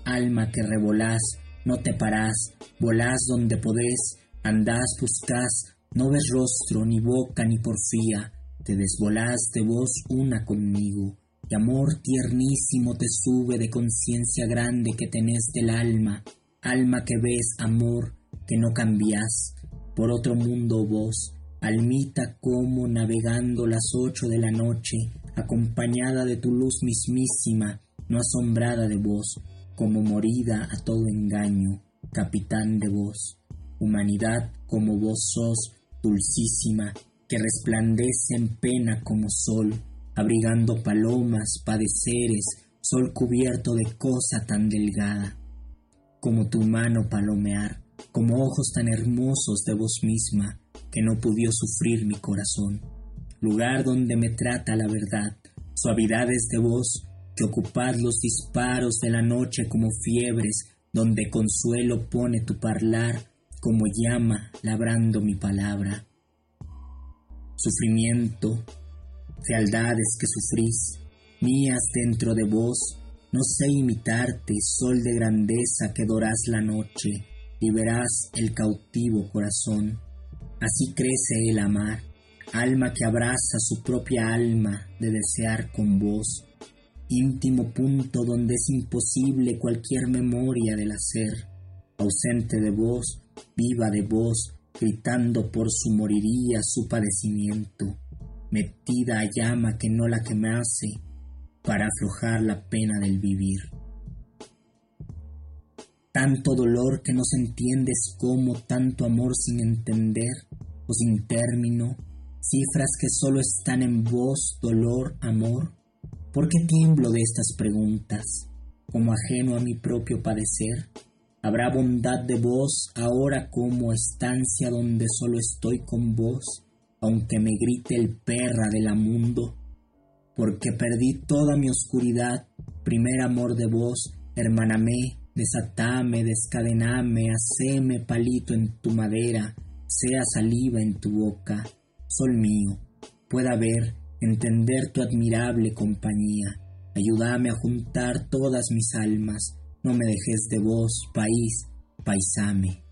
Speaker 4: alma que revolás, no te parás, volás donde podés, andás, buscás, no ves rostro, ni boca, ni porfía, te desvolás de vos una conmigo, y amor tiernísimo te sube de conciencia grande que tenés del alma, alma que ves, amor, que no cambiás, por otro mundo vos, almita como navegando las ocho de la noche, acompañada de tu luz mismísima, no asombrada de vos, como morida a todo engaño, capitán de vos, humanidad como vos sos, dulcísima, que resplandece en pena como sol, abrigando palomas, padeceres, sol cubierto de cosa tan delgada, como tu mano palomear, como ojos tan hermosos de vos misma, que no pudió sufrir mi corazón, lugar donde me trata la verdad, suavidades de voz, que ocupad los disparos de la noche como fiebres, donde consuelo pone tu parlar, como llama labrando mi palabra sufrimiento, fealdades que sufrís, mías dentro de vos, no sé imitarte, sol de grandeza que dorás la noche, y verás el cautivo corazón. Así crece el amar, alma que abraza su propia alma de desear con vos, íntimo punto donde es imposible cualquier memoria del hacer, ausente de vos, viva de vos, gritando por su moriría, su padecimiento, metida a llama que no la quemase, para aflojar la pena del vivir. Tanto dolor que no se entiendes como tanto amor sin entender o sin término, cifras que solo están en vos, dolor, amor. ¿Por qué tiemblo de estas preguntas, como ajeno a mi propio padecer? Habrá bondad de vos ahora como estancia donde solo estoy con vos, aunque me grite el perra del mundo, porque perdí toda mi oscuridad, primer amor de vos, hermaname, desatame, descadename, haceme palito en tu madera, sea saliva en tu boca, sol mío, pueda ver, entender tu admirable compañía, ayúdame a juntar todas mis almas, no me dejes de vos, país, paisame.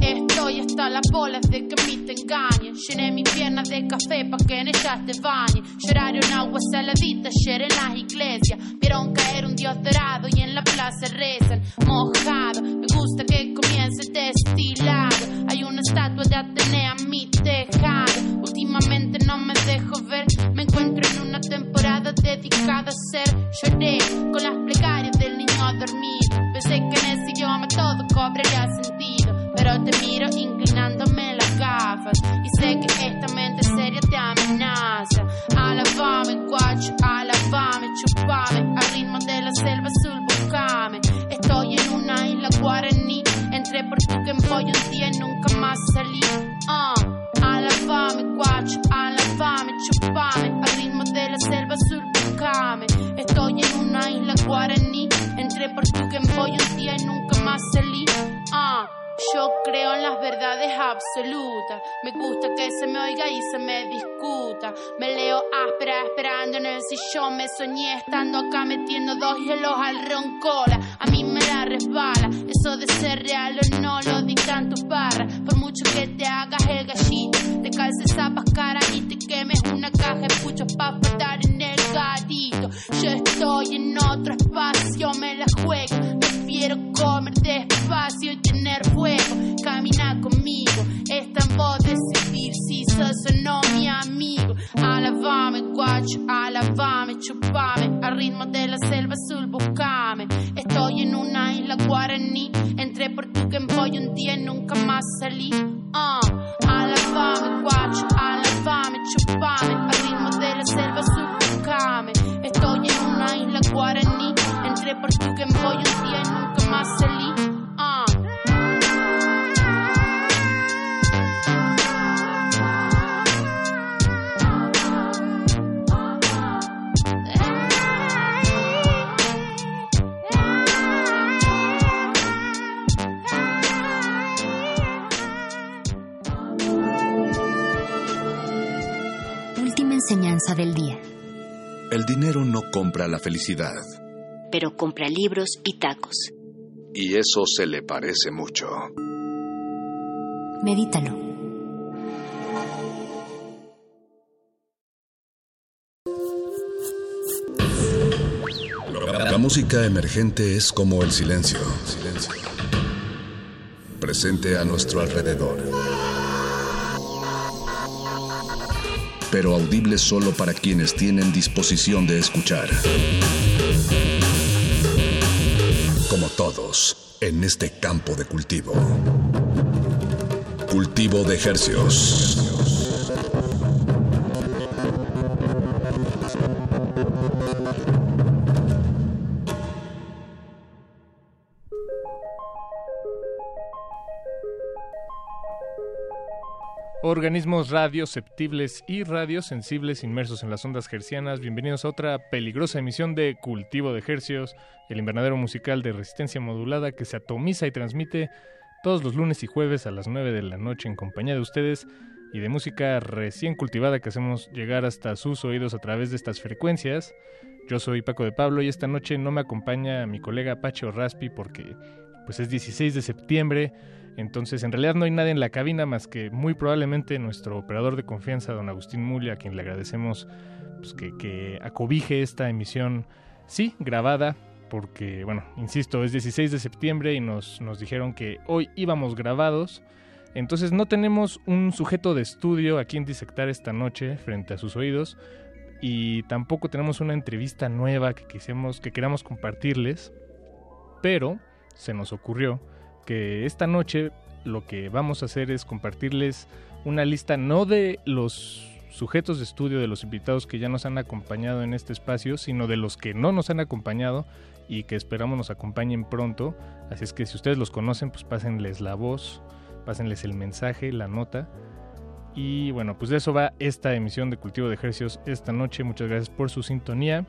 Speaker 21: Estoy hasta las bolas de que me te engañen. Llené mi pierna de café pa' que en ellas te bañen. Lloraron agua saladita ayer en las iglesias. Vieron caer un dios dorado y en la plaza rezan. Mojado, me gusta que comience. Hay una estatua de Atenea mi tejado. Últimamente no me dejo ver, me encuentro en una temporada dedicada a ser. Lloré con las plegarias del niño a dormir. Pensé que en ese idioma todo cobraría sentido, pero te miro inclinándome las gafas. Y sé que esta mente seria te amenaza. Alabame, guacho, alabame, chupame. Al ritmo de la selva azul, buscame. Estoy en una isla guaraní, entre porque en pollo un día en un passa lì. Uh. Ah, alla fame guaccio, alla fame chupame, al ritmo della selva sul bucame. Estoy en una isla guaraní, entre portugués, pollo un día y nunca más salí. Uh. Yo creo en las verdades absolutas. Me gusta que se me oiga y se me discuta. Me leo áspera esperando en el sillón. Me soñé estando acá metiendo dos hielos al roncola. A mí me la resbala. Eso de ser real o no lo dictan tus barras. Por mucho que te hagas el gallito, te calces zapas cara y te quemes una caja de puchos pa' faltar en el gatito. Yo estoy en otro espacio, me la juego. Prefiero comer despacio y tener fuego camina conmigo. Está en vos decidir si sos o no mi amigo. Alabame, guacho, alabame, chupame. Al ritmo de la selva azul, buscame. Estoy en una isla guaraní. Entré por tu que voy un día y nunca más salí. Uh. Alabame, guacho, alabame, chupame. Al ritmo de la selva azul, buscame. Estoy en una isla guaraní. Entré por tu que voy un día y nunca más salí.
Speaker 13: enseñanza del día.
Speaker 22: El dinero no compra la felicidad.
Speaker 13: Pero compra libros y tacos.
Speaker 22: Y eso se le parece mucho.
Speaker 13: Medítalo.
Speaker 22: La música emergente es como el silencio. Silencio. Presente a nuestro alrededor pero audible solo para quienes tienen disposición de escuchar. Como todos, en este campo de cultivo. Cultivo de ejercios.
Speaker 23: Organismos radioceptibles y radiosensibles inmersos en las ondas hercianas, bienvenidos a otra peligrosa emisión de Cultivo de Hercios, el invernadero musical de resistencia modulada que se atomiza y transmite todos los lunes y jueves a las 9 de la noche en compañía de ustedes y de música recién cultivada que hacemos llegar hasta sus oídos a través de estas frecuencias. Yo soy Paco de Pablo y esta noche no me acompaña mi colega Pacho Raspi porque pues es 16 de septiembre entonces, en realidad no hay nadie en la cabina más que muy probablemente nuestro operador de confianza, don Agustín Mulia, a quien le agradecemos pues, que, acobije esta emisión, sí, grabada, porque, bueno, insisto, es 16 de septiembre y nos, nos dijeron que hoy íbamos grabados. Entonces no tenemos un sujeto de estudio a quien disectar esta noche frente a sus oídos y tampoco tenemos una entrevista nueva que, quisimos, que queramos compartirles, pero se nos ocurrió que esta noche lo que vamos a hacer es compartirles una lista no de los sujetos de estudio de los invitados que ya nos han acompañado en este espacio, sino de los que no nos han acompañado y que esperamos nos acompañen pronto. Así es que si ustedes los conocen, pues pásenles la voz, pásenles el mensaje, la nota. Y bueno, pues de eso va esta emisión de Cultivo de Ejercicios esta noche. Muchas gracias por su sintonía.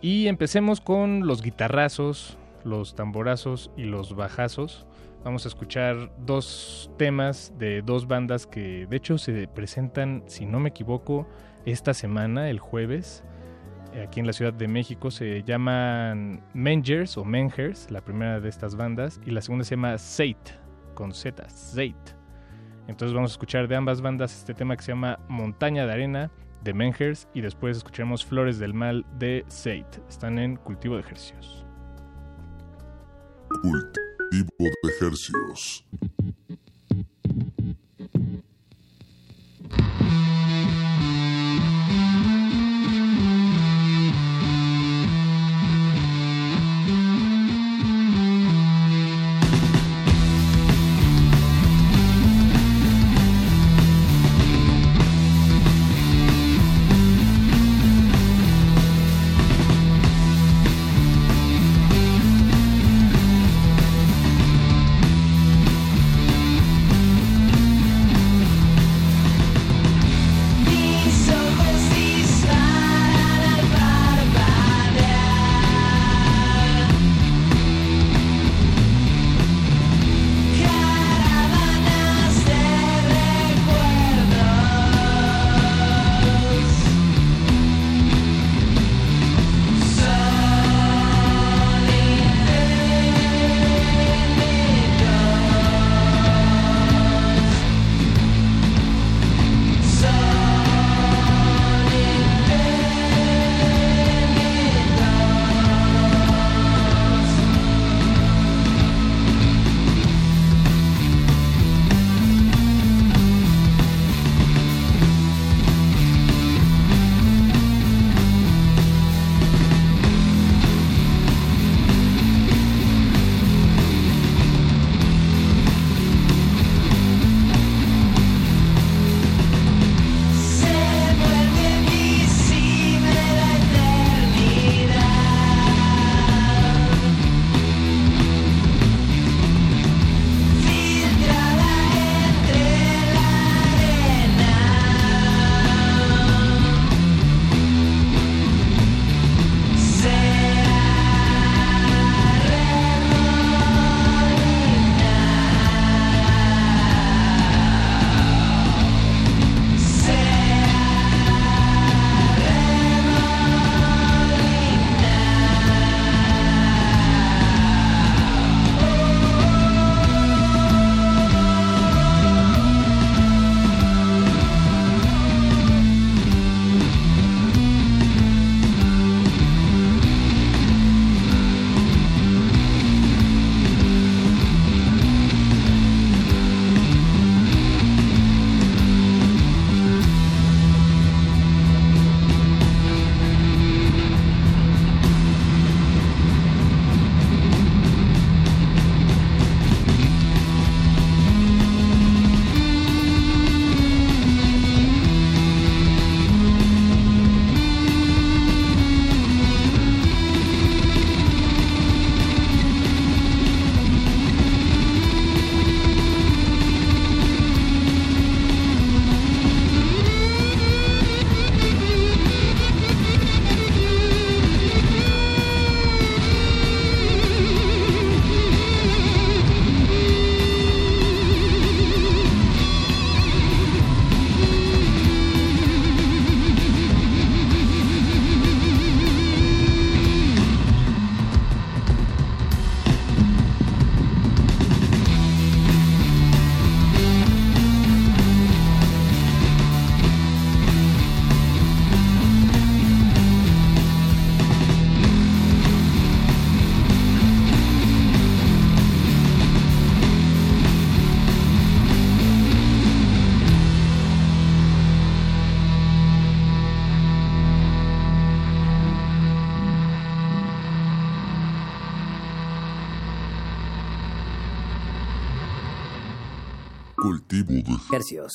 Speaker 23: Y empecemos con los guitarrazos, los tamborazos y los bajazos. Vamos a escuchar dos temas de dos bandas que de hecho se presentan, si no me equivoco, esta semana, el jueves, aquí en la Ciudad de México. Se llaman Mengers o Mengers, la primera de estas bandas, y la segunda se llama Zait, con Z, Zait. Entonces vamos a escuchar de ambas bandas este tema que se llama Montaña de Arena de Mengers y después escucharemos Flores del Mal de Zait. Están en cultivo de ejercicios
Speaker 24: Cultivo de
Speaker 25: Hercios.
Speaker 24: Cultivo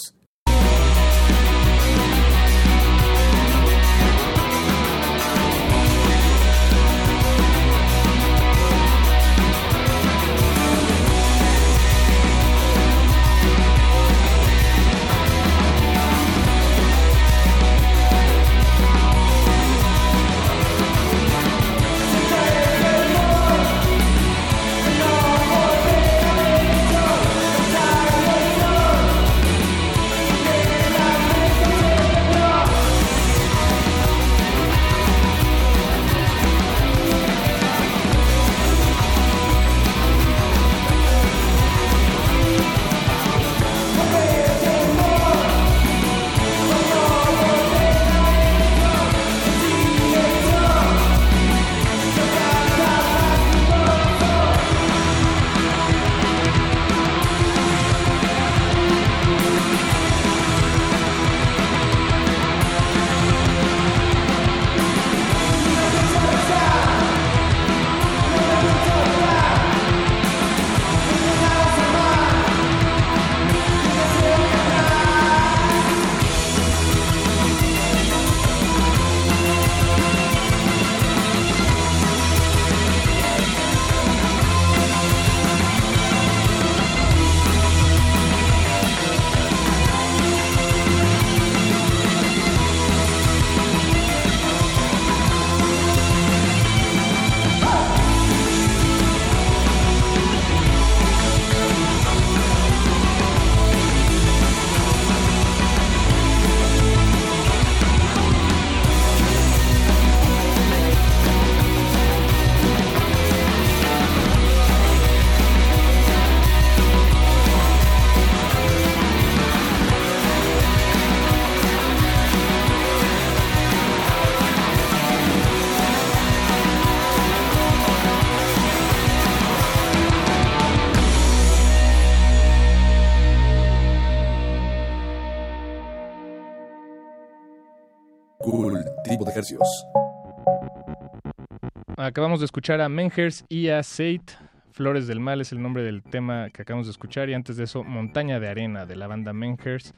Speaker 23: Acabamos de escuchar a Menhers y a Seit. Flores del Mal es el nombre del tema que acabamos de escuchar. Y antes de eso, Montaña de Arena de la banda Menhers.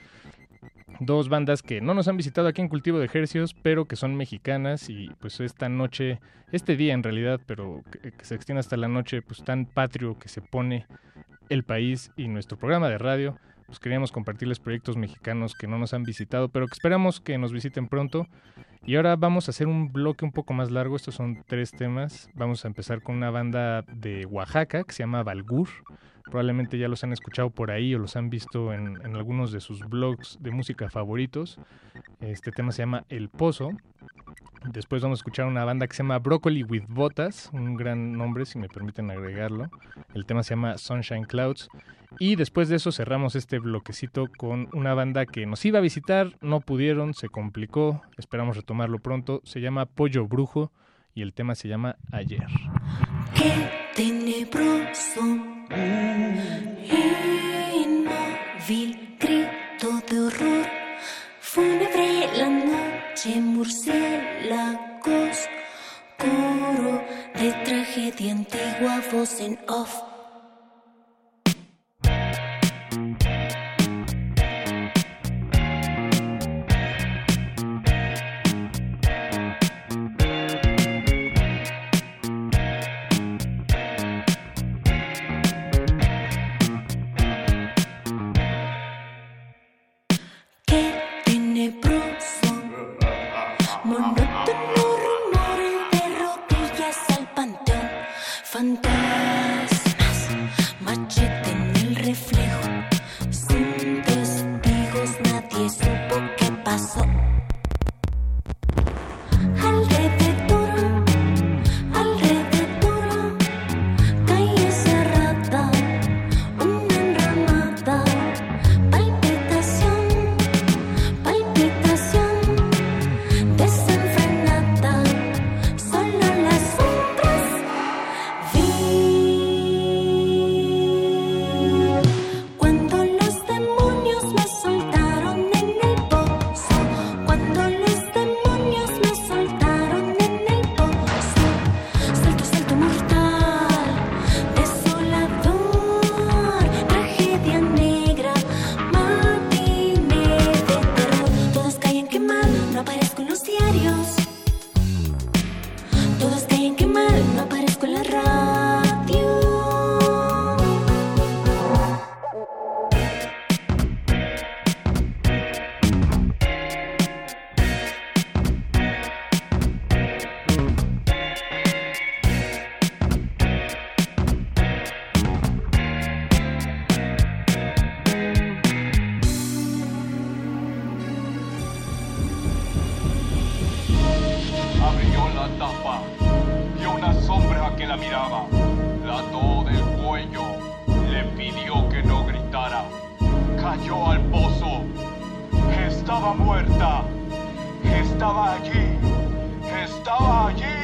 Speaker 23: Dos bandas que no nos han visitado aquí en Cultivo de Hercios, pero que son mexicanas. Y pues esta noche, este día en realidad, pero que, que se extiende hasta la noche, pues tan patrio que se pone el país y nuestro programa de radio pues queríamos compartirles proyectos mexicanos que no nos han visitado, pero que esperamos que nos visiten pronto. Y ahora vamos a hacer un bloque un poco más largo, estos son tres temas. Vamos a empezar con una banda de Oaxaca que se llama Balgur. Probablemente ya los han escuchado por ahí o los han visto en, algunos de sus blogs de música favoritos. Este tema se llama El Pozo. Después vamos a escuchar una banda que se llama Broccoli with Botas, un gran nombre si me permiten agregarlo. El tema se llama Sunshine Clouds. Y después de eso cerramos este bloquecito con una banda que nos iba a visitar, no pudieron, se complicó, esperamos retomarlo pronto. Se llama Pollo Brujo y el tema se llama Ayer.
Speaker 26: Qué tenebroso, inmóvil, grito de horror, fúnebre la noche, murciélagos, coro de tragedia antigua, voz en off. tapa. Vio una sombra que la miraba, la ató del cuello, le pidió que no gritara. Cayó al pozo. Estaba muerta. Estaba allí. Estaba allí.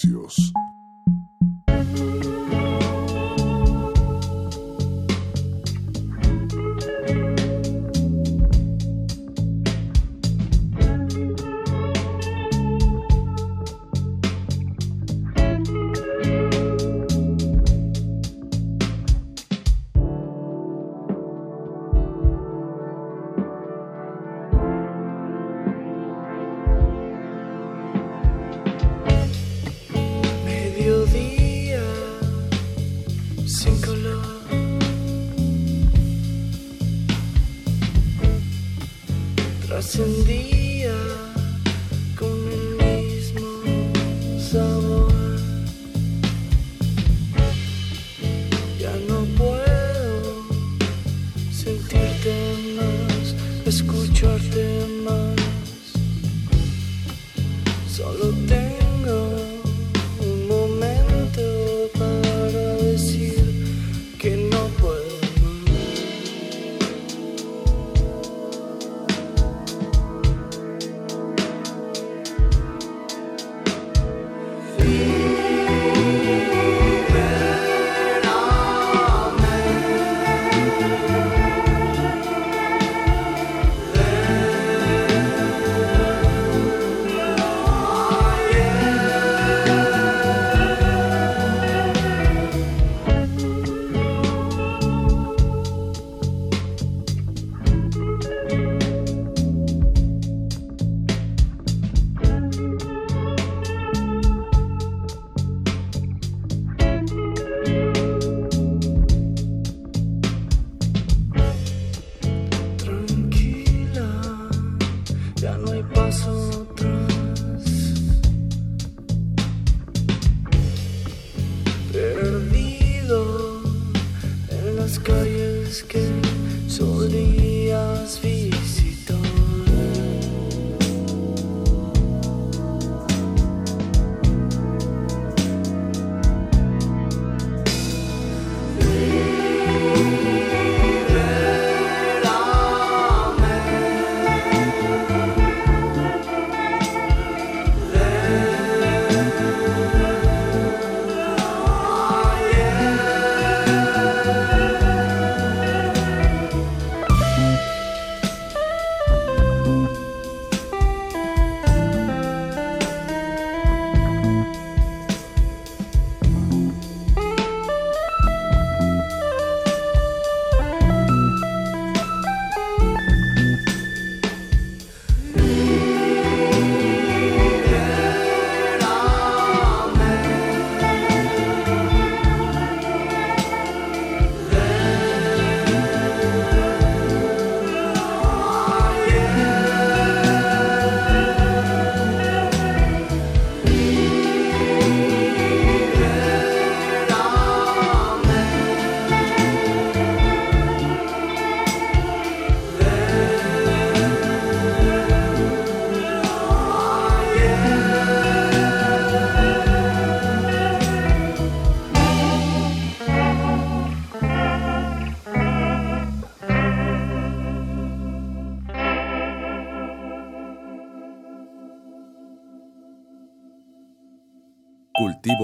Speaker 22: Cultivo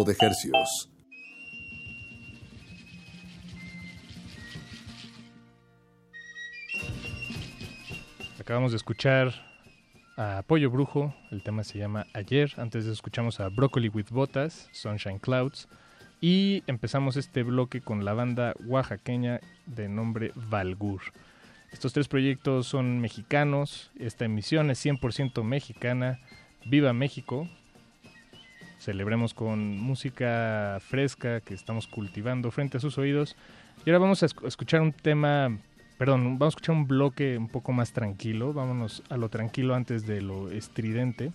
Speaker 22: De Hercios.
Speaker 27: Acabamos de escuchar a Pollo Brujo, el tema se llama Ayer, antes escuchamos a Broccoli with Botas, Sunshine Clouds, y empezamos este bloque con la banda oaxaqueña de nombre Valgur. Estos tres proyectos son mexicanos, esta emisión es 100% mexicana, Viva México, celebremos con música fresca que estamos cultivando frente a sus oídos. Y ahora vamos a esc- a escuchar un tema, perdón, vamos a escuchar un bloque un poco más tranquilo, vámonos a lo tranquilo antes de lo estridente.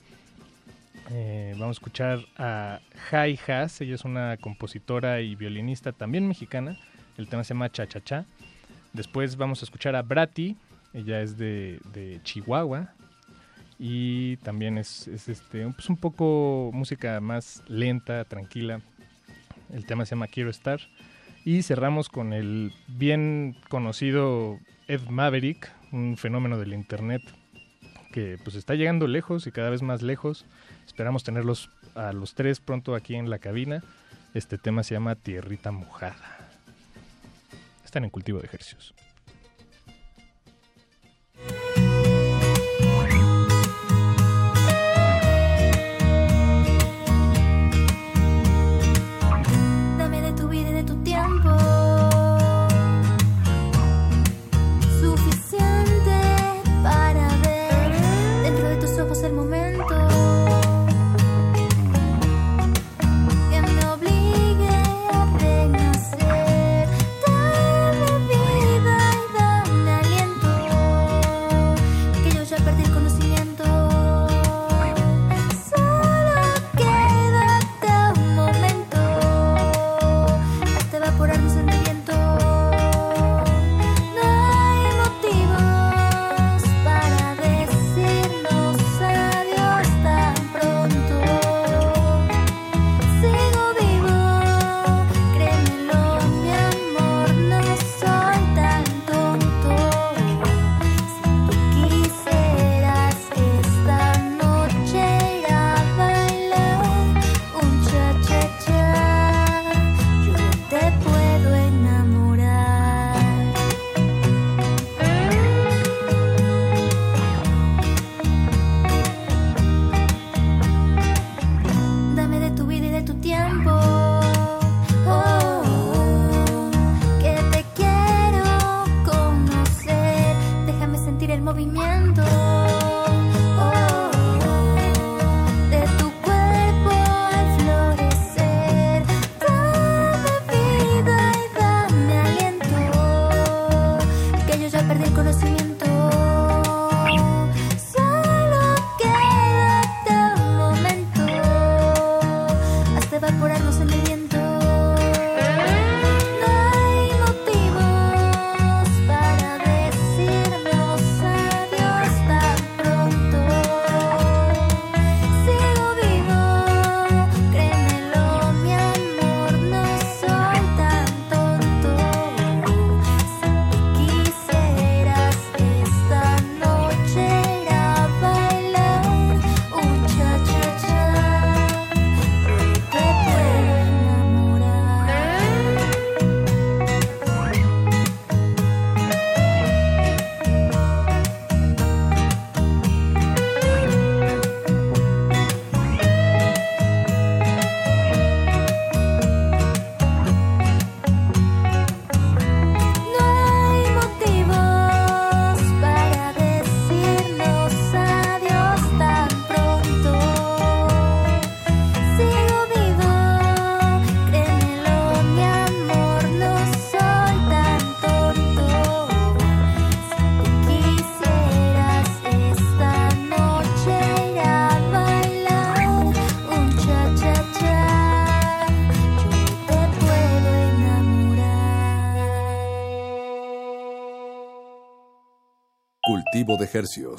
Speaker 27: Eh, vamos a escuchar a Jai Haas, ella es una compositora y violinista también mexicana, el tema se llama Cha Cha Cha. Después vamos a escuchar a Brati, ella es de, de Chihuahua y también es, es este, pues un poco música más lenta, tranquila. El tema se llama Quiero estar. Y cerramos con el bien conocido Ed Maverick, un fenómeno del internet que pues está llegando lejos y cada vez más lejos. Esperamos tenerlos a los tres pronto aquí en la cabina. Este tema se llama Tierrita Mojada. Están en cultivo de ejercicios.
Speaker 28: Cultivo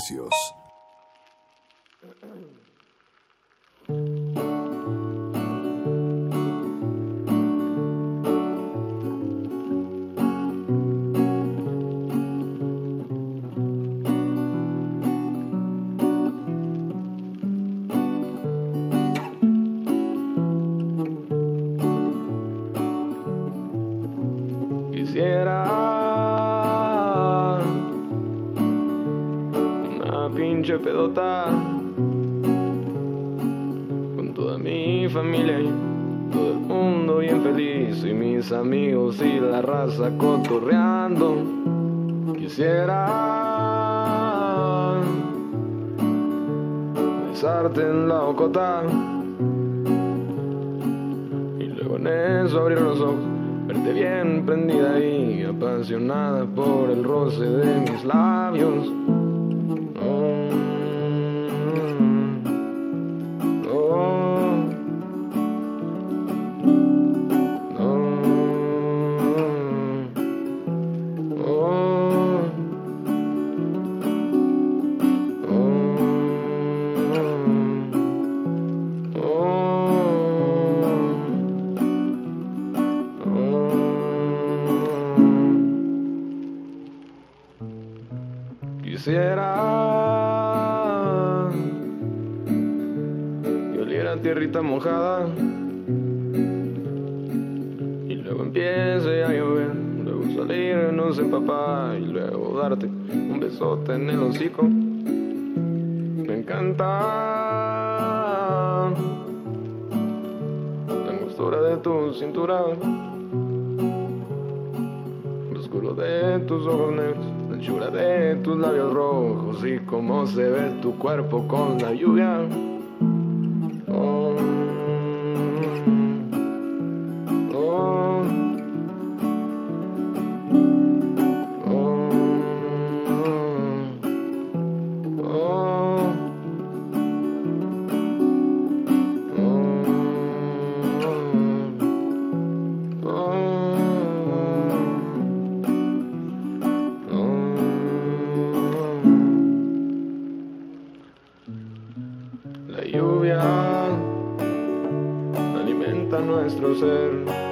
Speaker 29: Cultivo
Speaker 30: y cómo se ve tu cuerpo con la lluvia. La lluvia alimenta nuestro ser.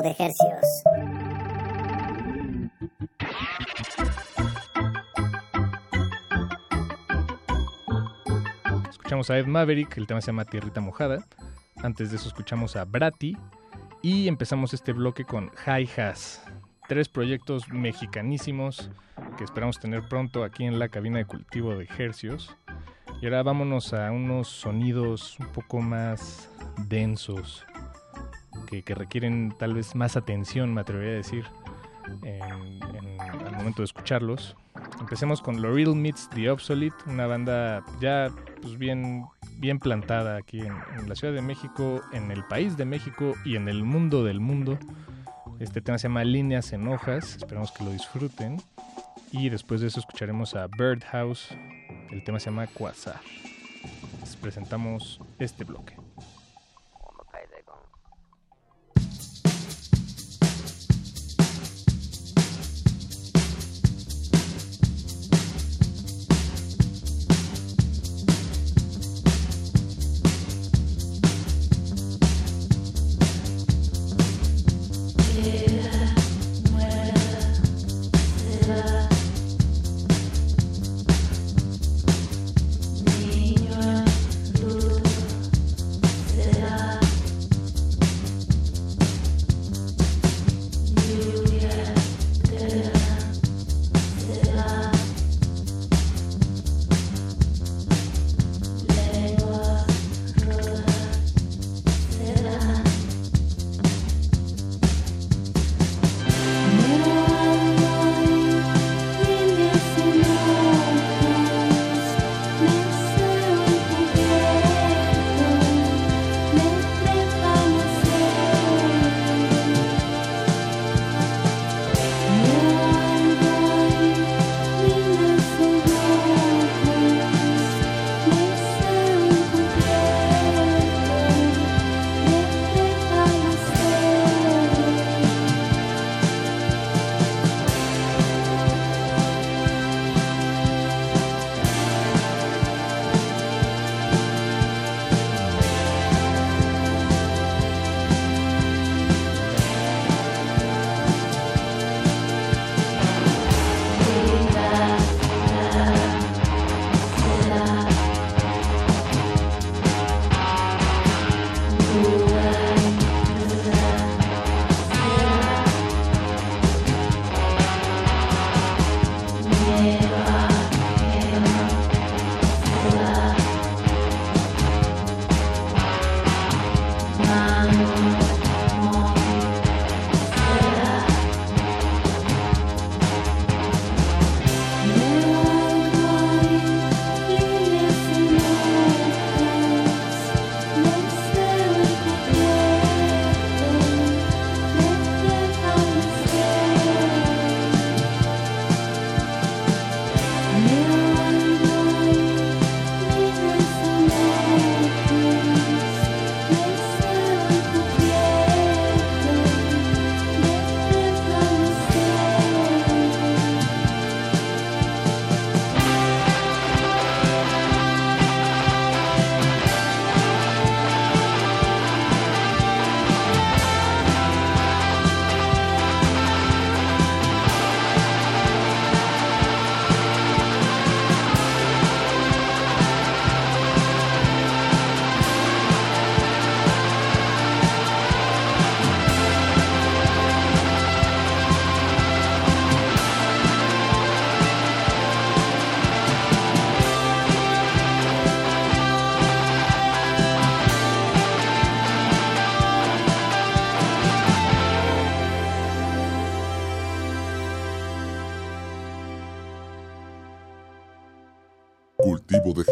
Speaker 31: De.
Speaker 23: Escuchamos a Ed Maverick, el tema se llama Tierrita Mojada. Antes de eso escuchamos a Brati y empezamos este bloque con Hi Has. Tres proyectos mexicanísimos que esperamos tener pronto aquí en la cabina de cultivo de hercios. Y ahora vámonos a unos sonidos un poco más densos, que, requieren tal vez más atención, me atrevería a decir, al momento de escucharlos. Empecemos con Laurel Meets The Obsolete, una banda ya pues, bien, bien plantada aquí en, en la Ciudad de México, en el país de México y en el mundo del mundo. Este tema se llama Líneas en Hojas, esperamos que lo disfruten. Y después de eso escucharemos a Birdhouse, el tema se llama Quasar. Les presentamos este bloque.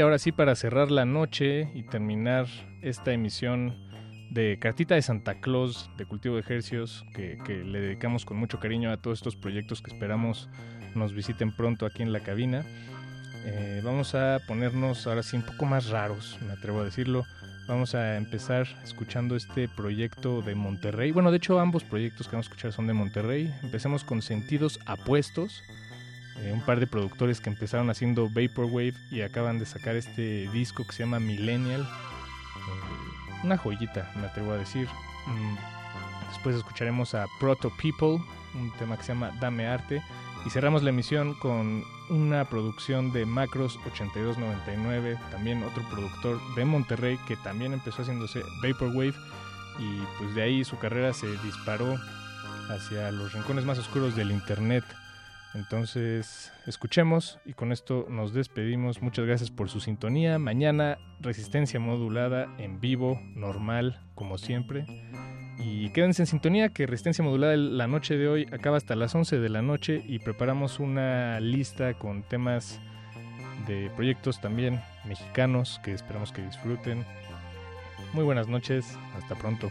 Speaker 23: Y ahora sí, para cerrar la noche y terminar esta emisión de Cartita de Santa Claus de Cultivo de Ejercios, que, que le dedicamos con mucho cariño a todos estos proyectos que esperamos nos visiten pronto aquí en la cabina. Eh, vamos a ponernos ahora sí un poco más raros, me atrevo a decirlo. Vamos a empezar escuchando este proyecto de Monterrey. Bueno, de hecho ambos proyectos que vamos a escuchar son de Monterrey. Empecemos con Sentidos Apuestos. Eh, un par de productores que empezaron haciendo Vaporwave y acaban de sacar este disco que se llama Millennial. Eh, una joyita, me atrevo a decir. Mm, después escucharemos a Proto People, un tema que se llama Dame Arte. Y cerramos la emisión con una producción de Macros 8299, también otro productor de Monterrey que también empezó haciéndose Vaporwave y pues de ahí su carrera se disparó hacia los rincones más oscuros del internet entonces, escuchemos y con esto nos despedimos. Muchas gracias por su sintonía. Mañana, resistencia modulada en vivo, normal, como siempre. Y quédense en sintonía que Resistencia Modulada la noche de hoy acaba hasta las 11 de la noche y preparamos una lista con temas de proyectos también mexicanos que esperamos que disfruten. Muy buenas noches, hasta pronto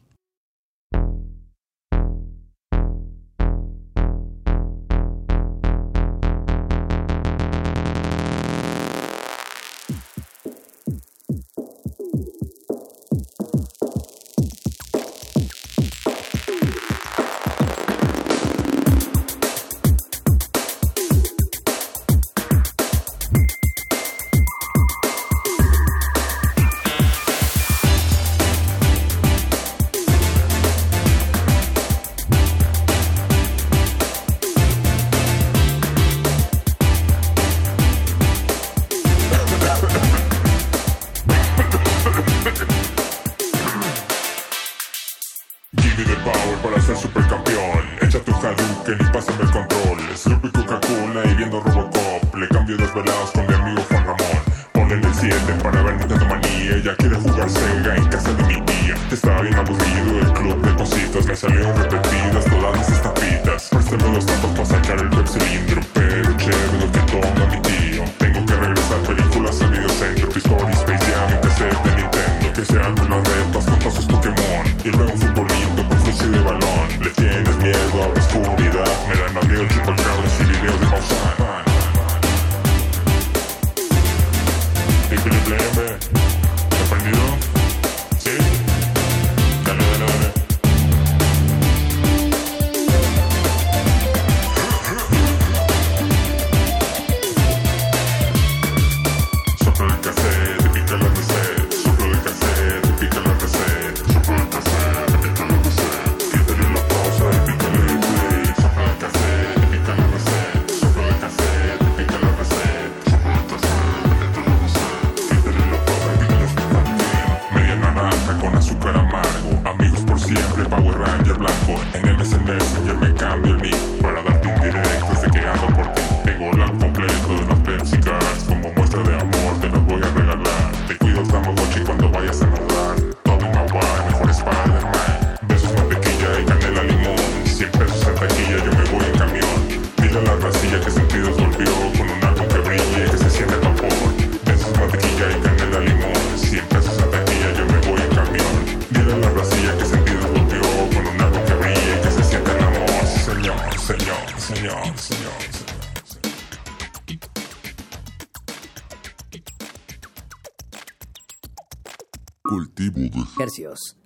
Speaker 32: comercios.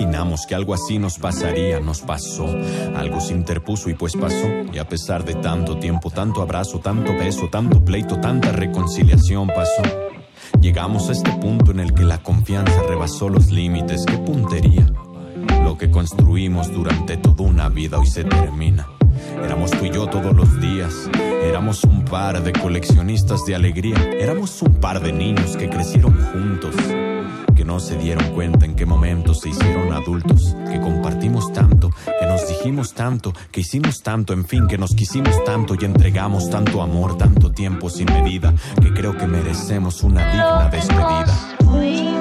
Speaker 32: Imaginamos que algo así nos pasaría, nos pasó. Algo se interpuso y pues pasó. Y a pesar de tanto tiempo, tanto abrazo, tanto beso, tanto pleito, tanta reconciliación pasó. Llegamos a este punto en el que la confianza rebasó los límites. ¡Qué puntería! Lo que construimos durante toda una vida hoy se termina. Éramos tú y yo todos los días. Éramos un par de coleccionistas de alegría. Éramos un par de niños que crecieron juntos. No se dieron cuenta en qué momento se hicieron adultos. Que compartimos tanto, que nos dijimos tanto, que hicimos tanto, en fin, que nos quisimos tanto y entregamos tanto amor, tanto tiempo sin medida. Que creo que merecemos una digna despedida.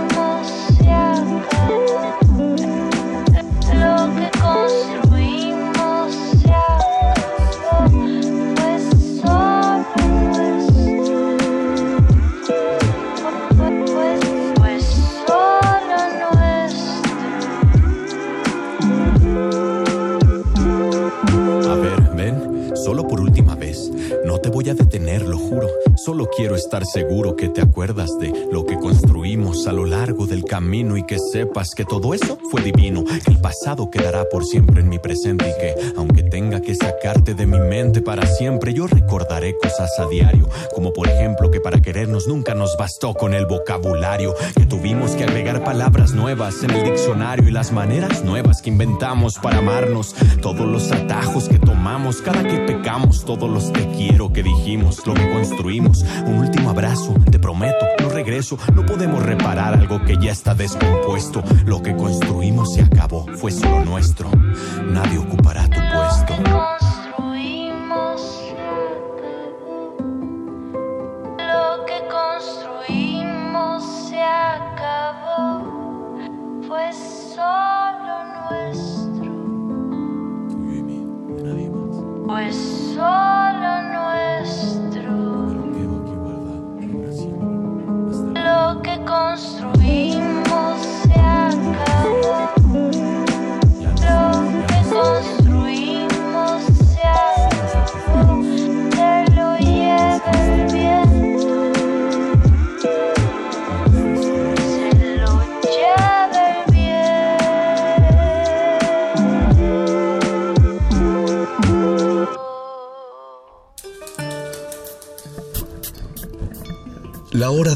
Speaker 32: Quiero estar seguro que te acuerdas de lo que construimos a lo largo del camino y que sepas que todo eso fue divino, que el pasado quedará por siempre en mi presente y que aunque tenga que sacarte de mi mente para siempre, yo recordaré cosas a diario, como por ejemplo que para querernos nunca nos bastó con el vocabulario, que tuvimos que agregar palabras nuevas en el diccionario y las maneras nuevas que inventamos para amarnos, todos los atajos que tomamos cada que pecamos, todos los te quiero que dijimos, lo que construimos, un último abrazo, te prometo, no regreso, no podemos reparar algo que ya está descompuesto, lo que construimos se acabó, fue solo nuestro, nadie ocupará tu puesto.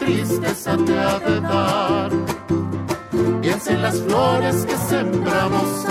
Speaker 33: tristeza te ha de dar. Piensa en las flores que sembramos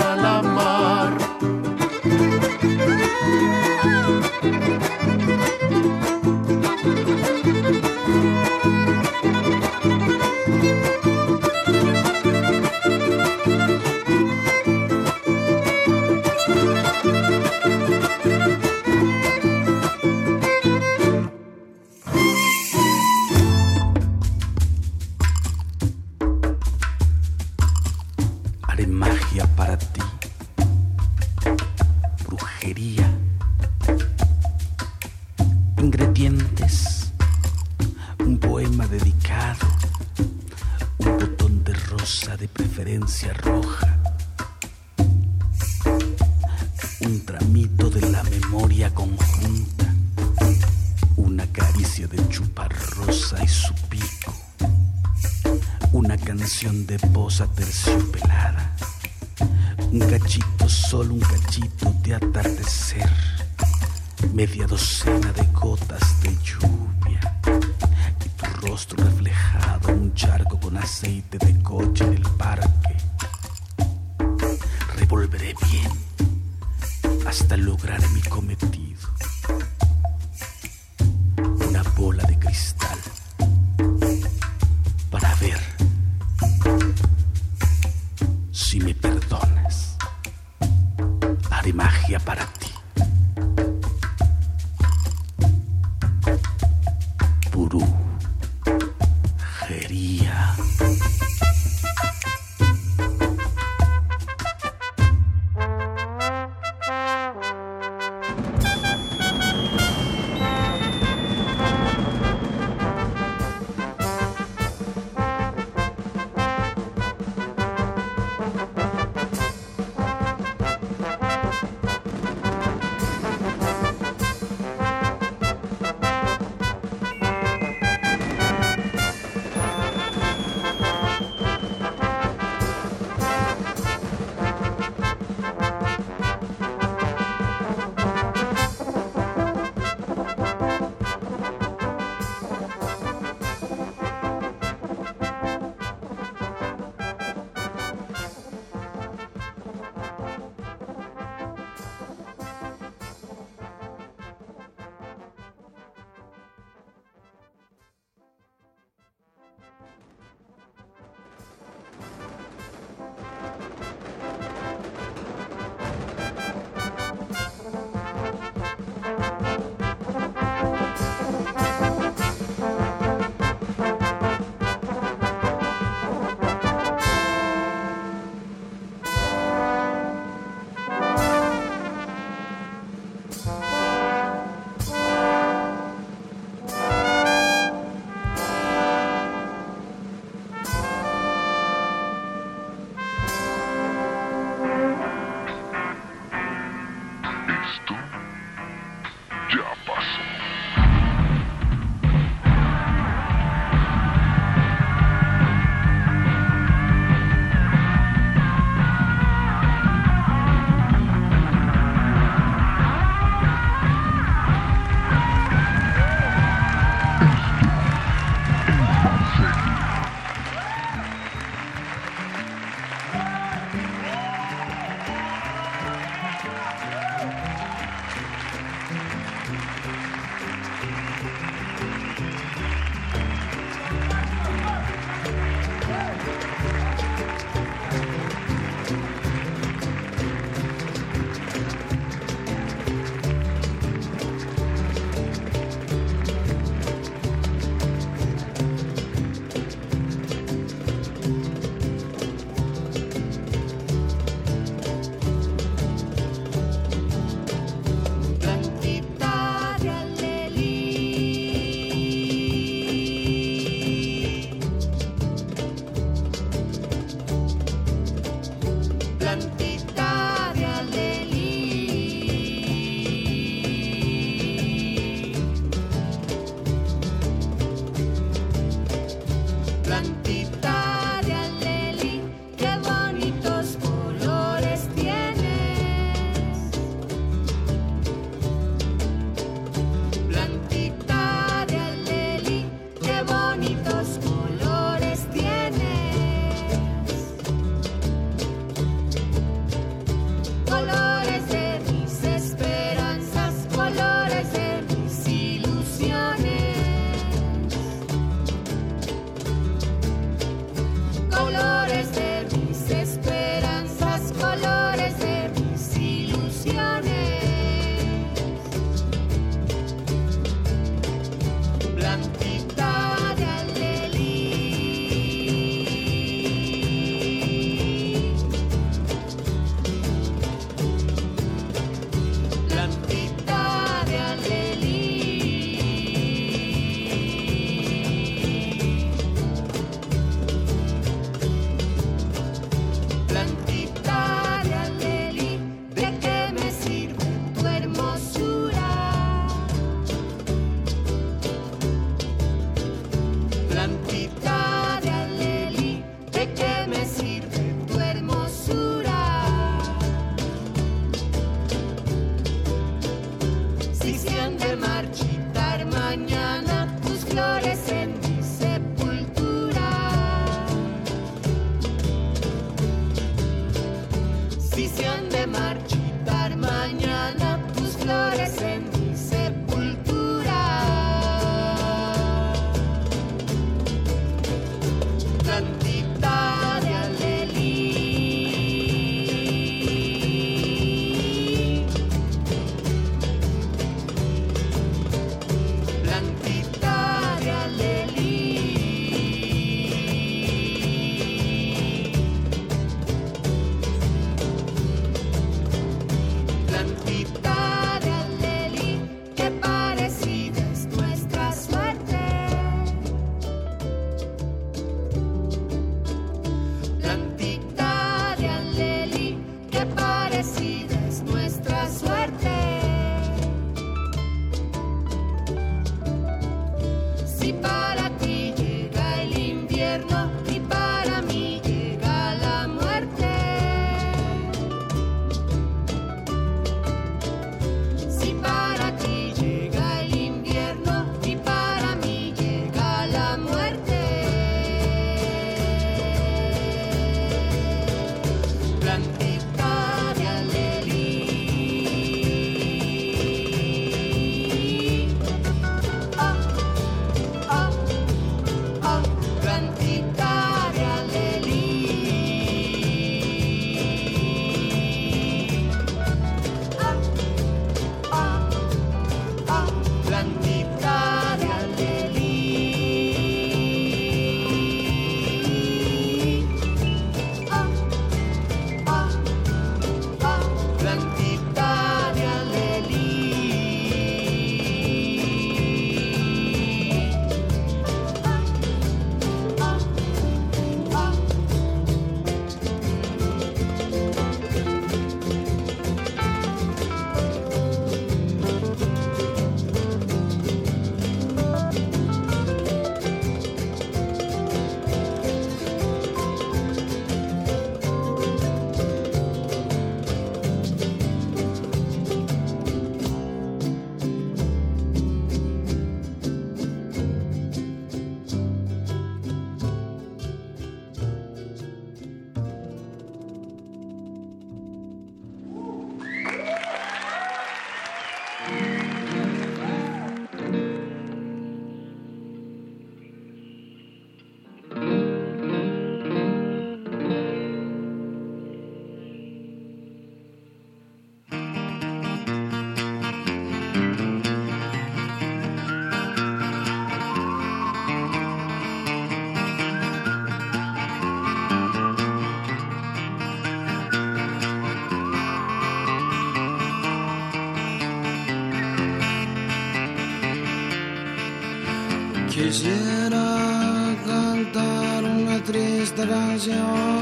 Speaker 34: that I was.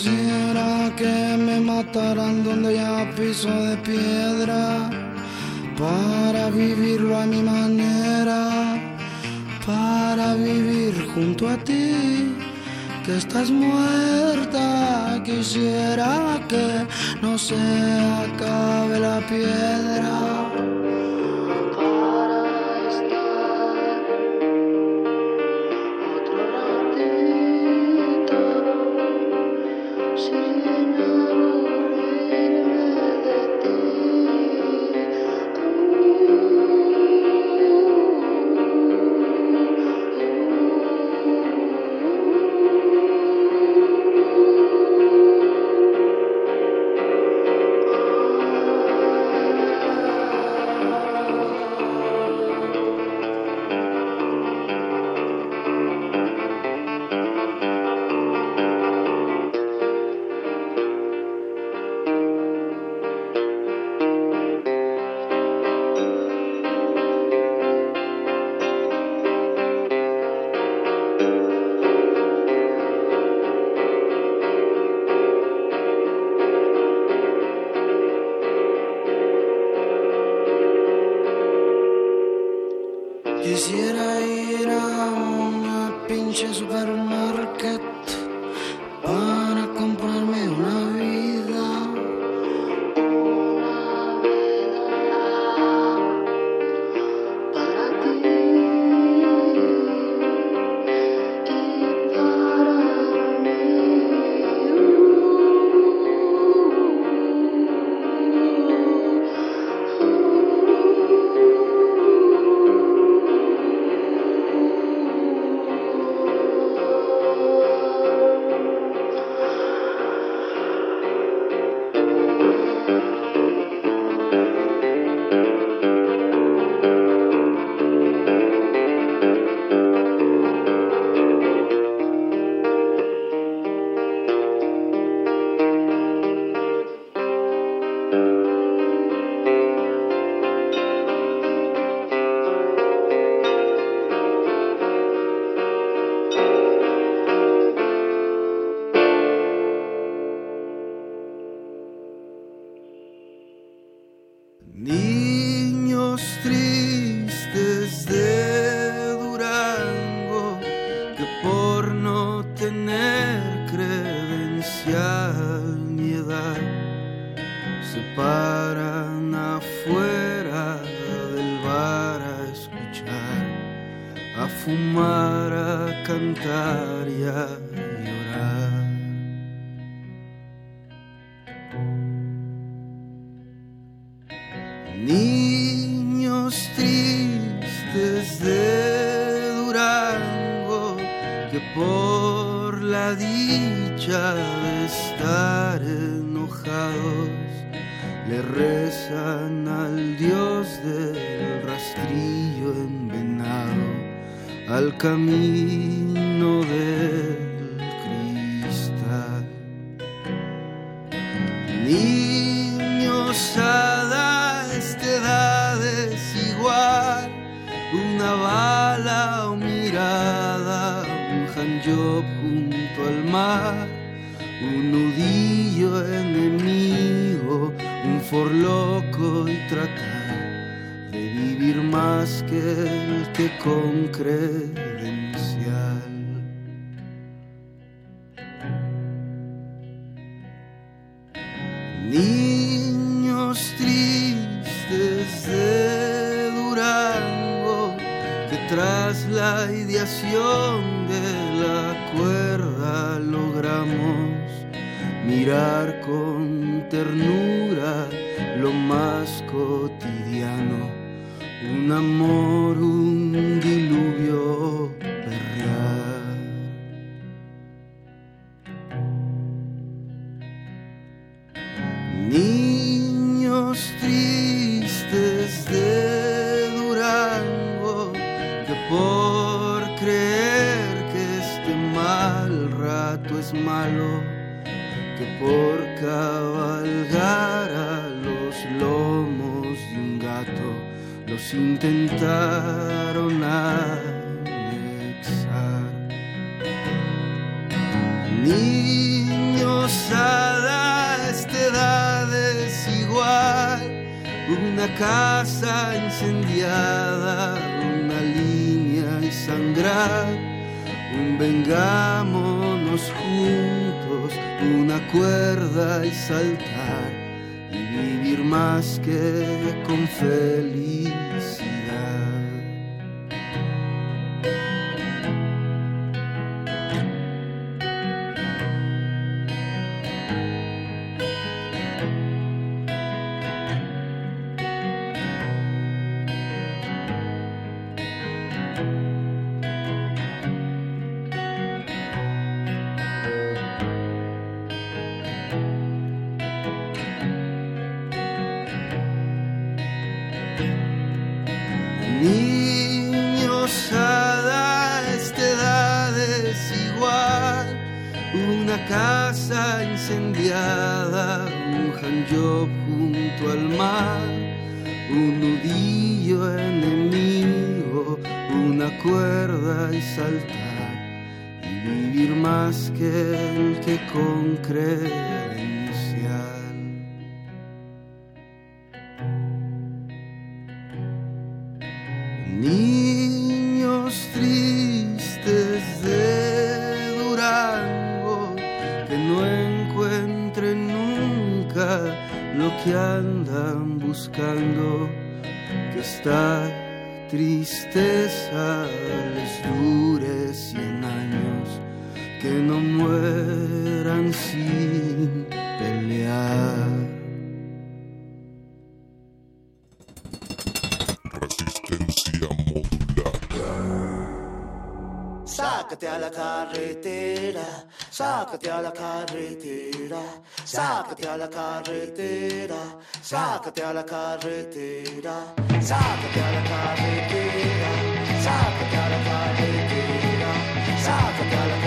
Speaker 35: quisiera que me mataran donde ya piso de piedra para vivirlo a mi manera, para vivir junto a ti, que estás muerta, quisiera que no se acabe la piedra.
Speaker 36: una línea y sangrar. Un vengámonos juntos, una cuerda y saltar y vivir más que con
Speaker 37: feliz.
Speaker 38: sácate a la carretera, sácate a la carretera, sácate a la carretera, sácate a la carretera, sácate a la carretera, sácate a la carretera.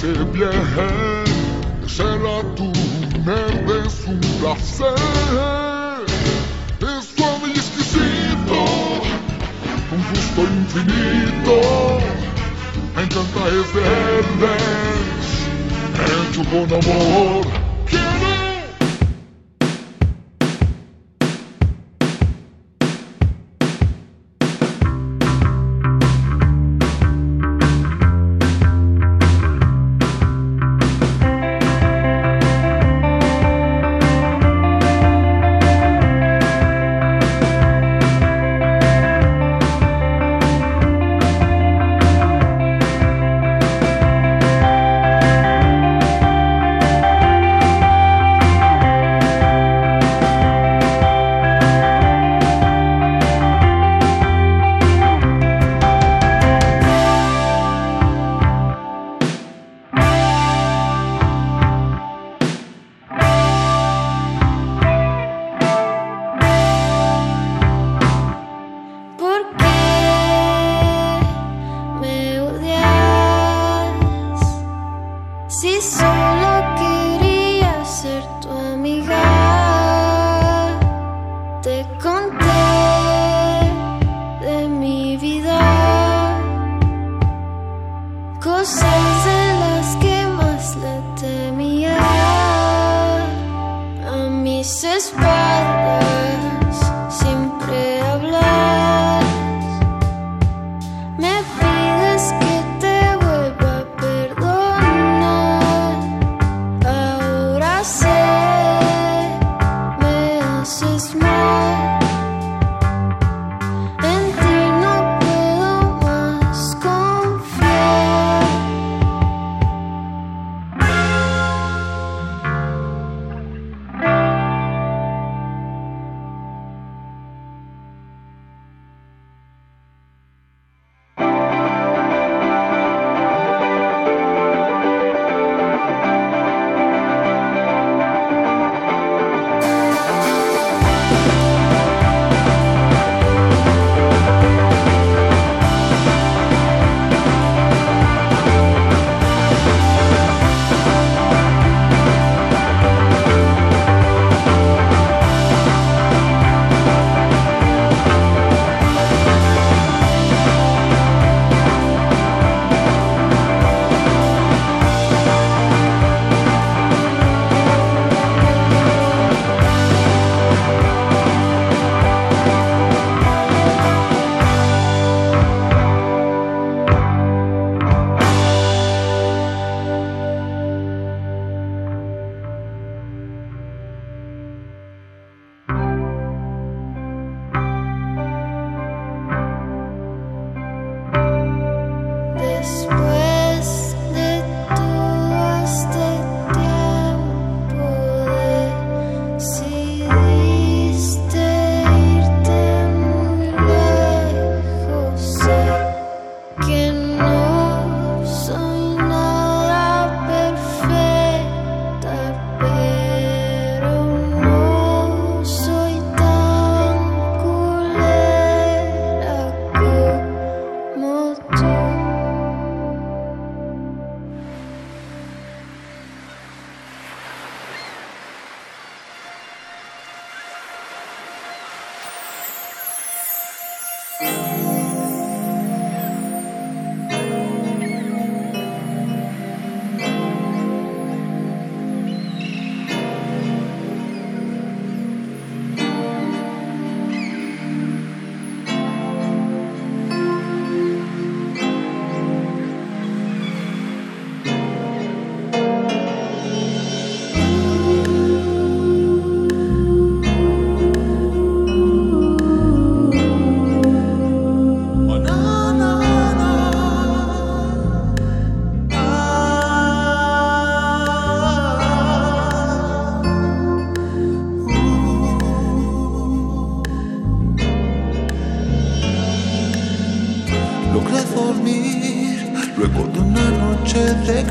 Speaker 28: c'est bien.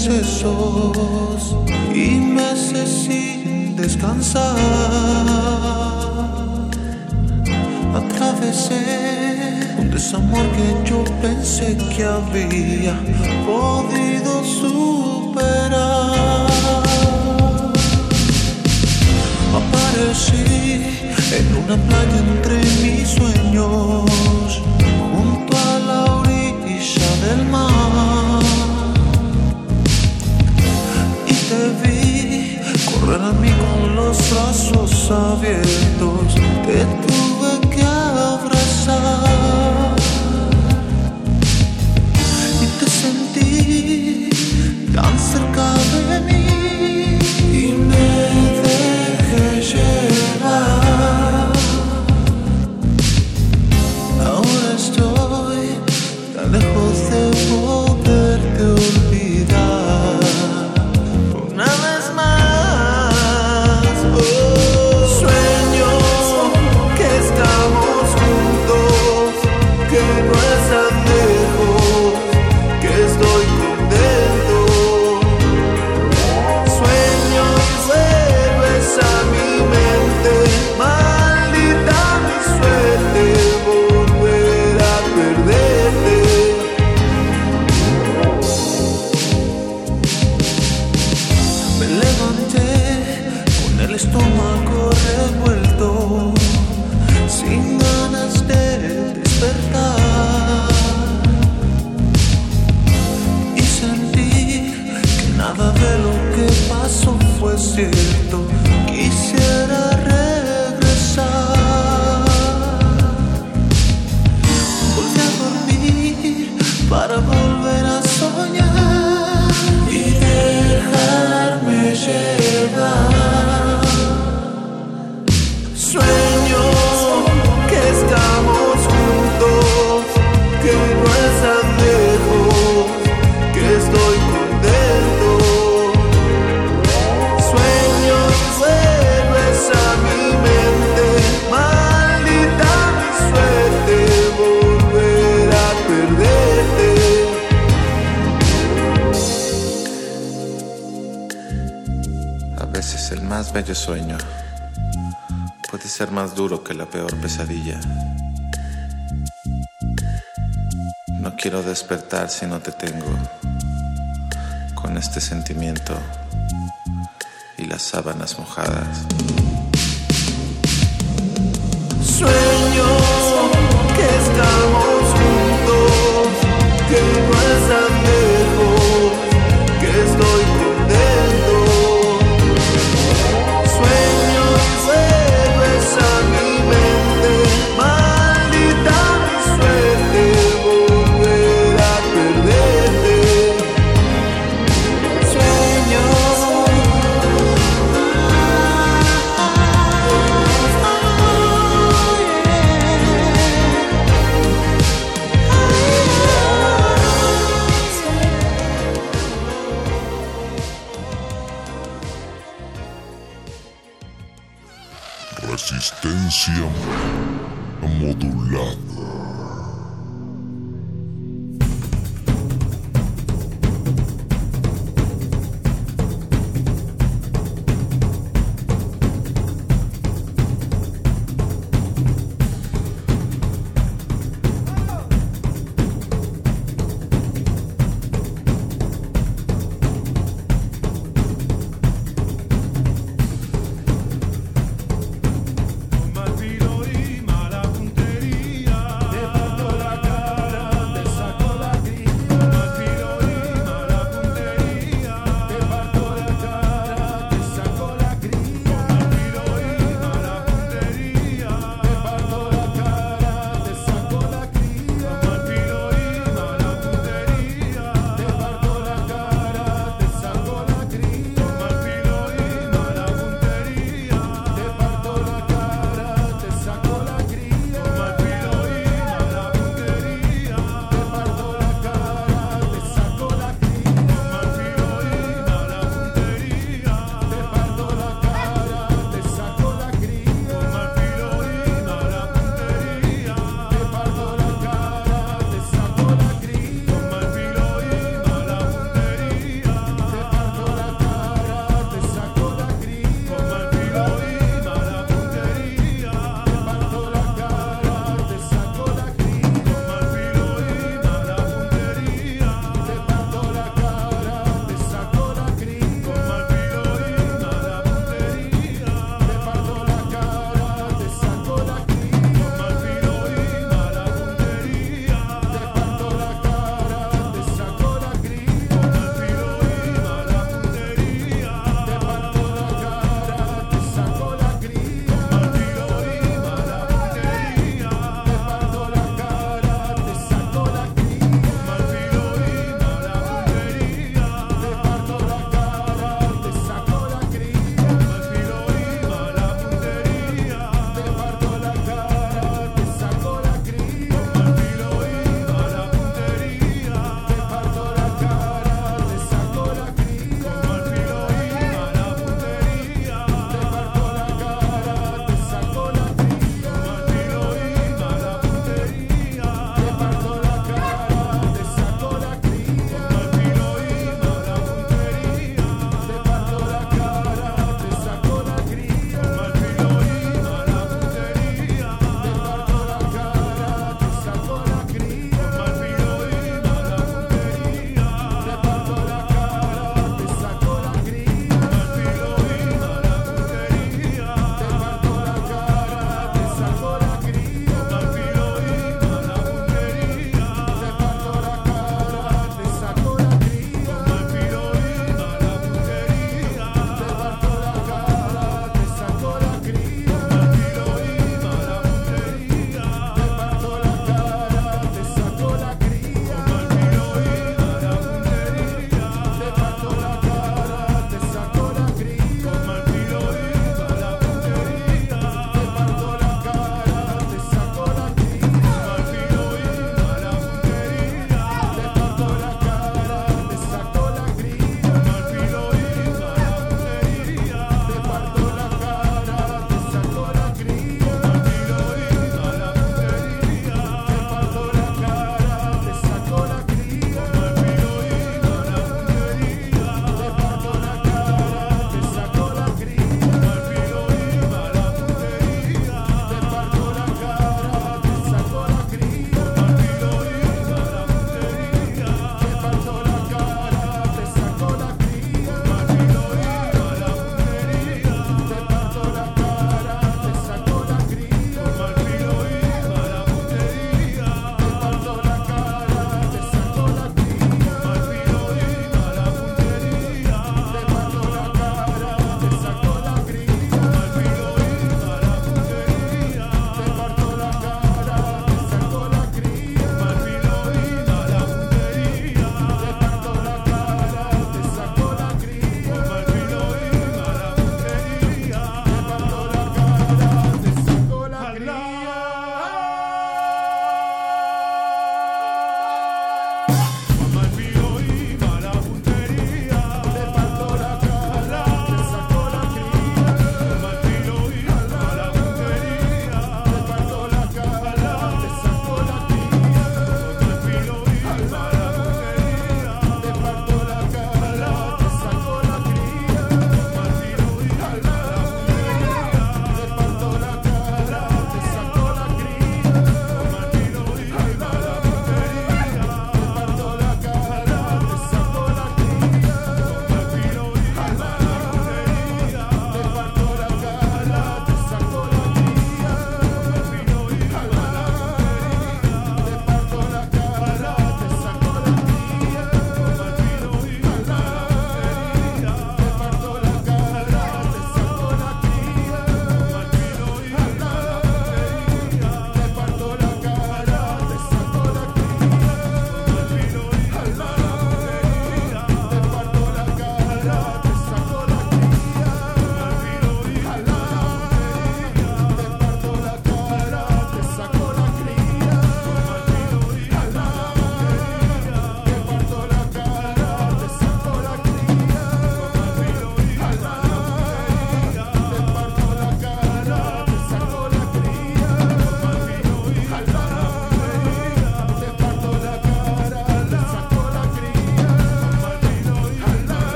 Speaker 39: excesos y meses sin descansar. Atravesé un desamor que yo pensé que había podido superar. Aparecí en una playa cierto. sueño
Speaker 40: puede ser más duro que la peor pesadilla. No quiero despertar si no te tengo con este sentimiento y las sábanas mojadas.
Speaker 39: Sueño que estamos juntos, que no es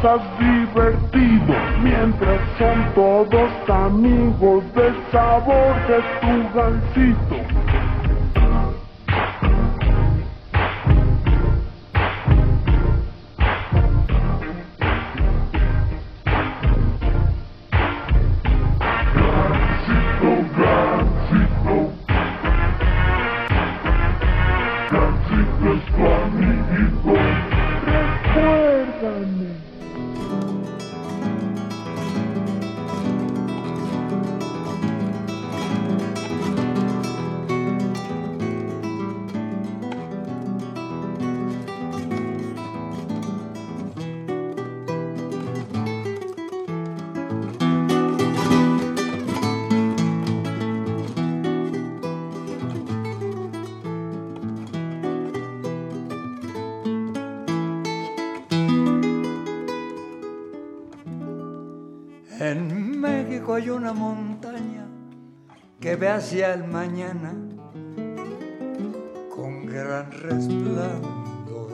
Speaker 41: pasas divertido Mientras son todos amigos del sabor de tu gansito
Speaker 42: hacia el mañana con gran resplandor.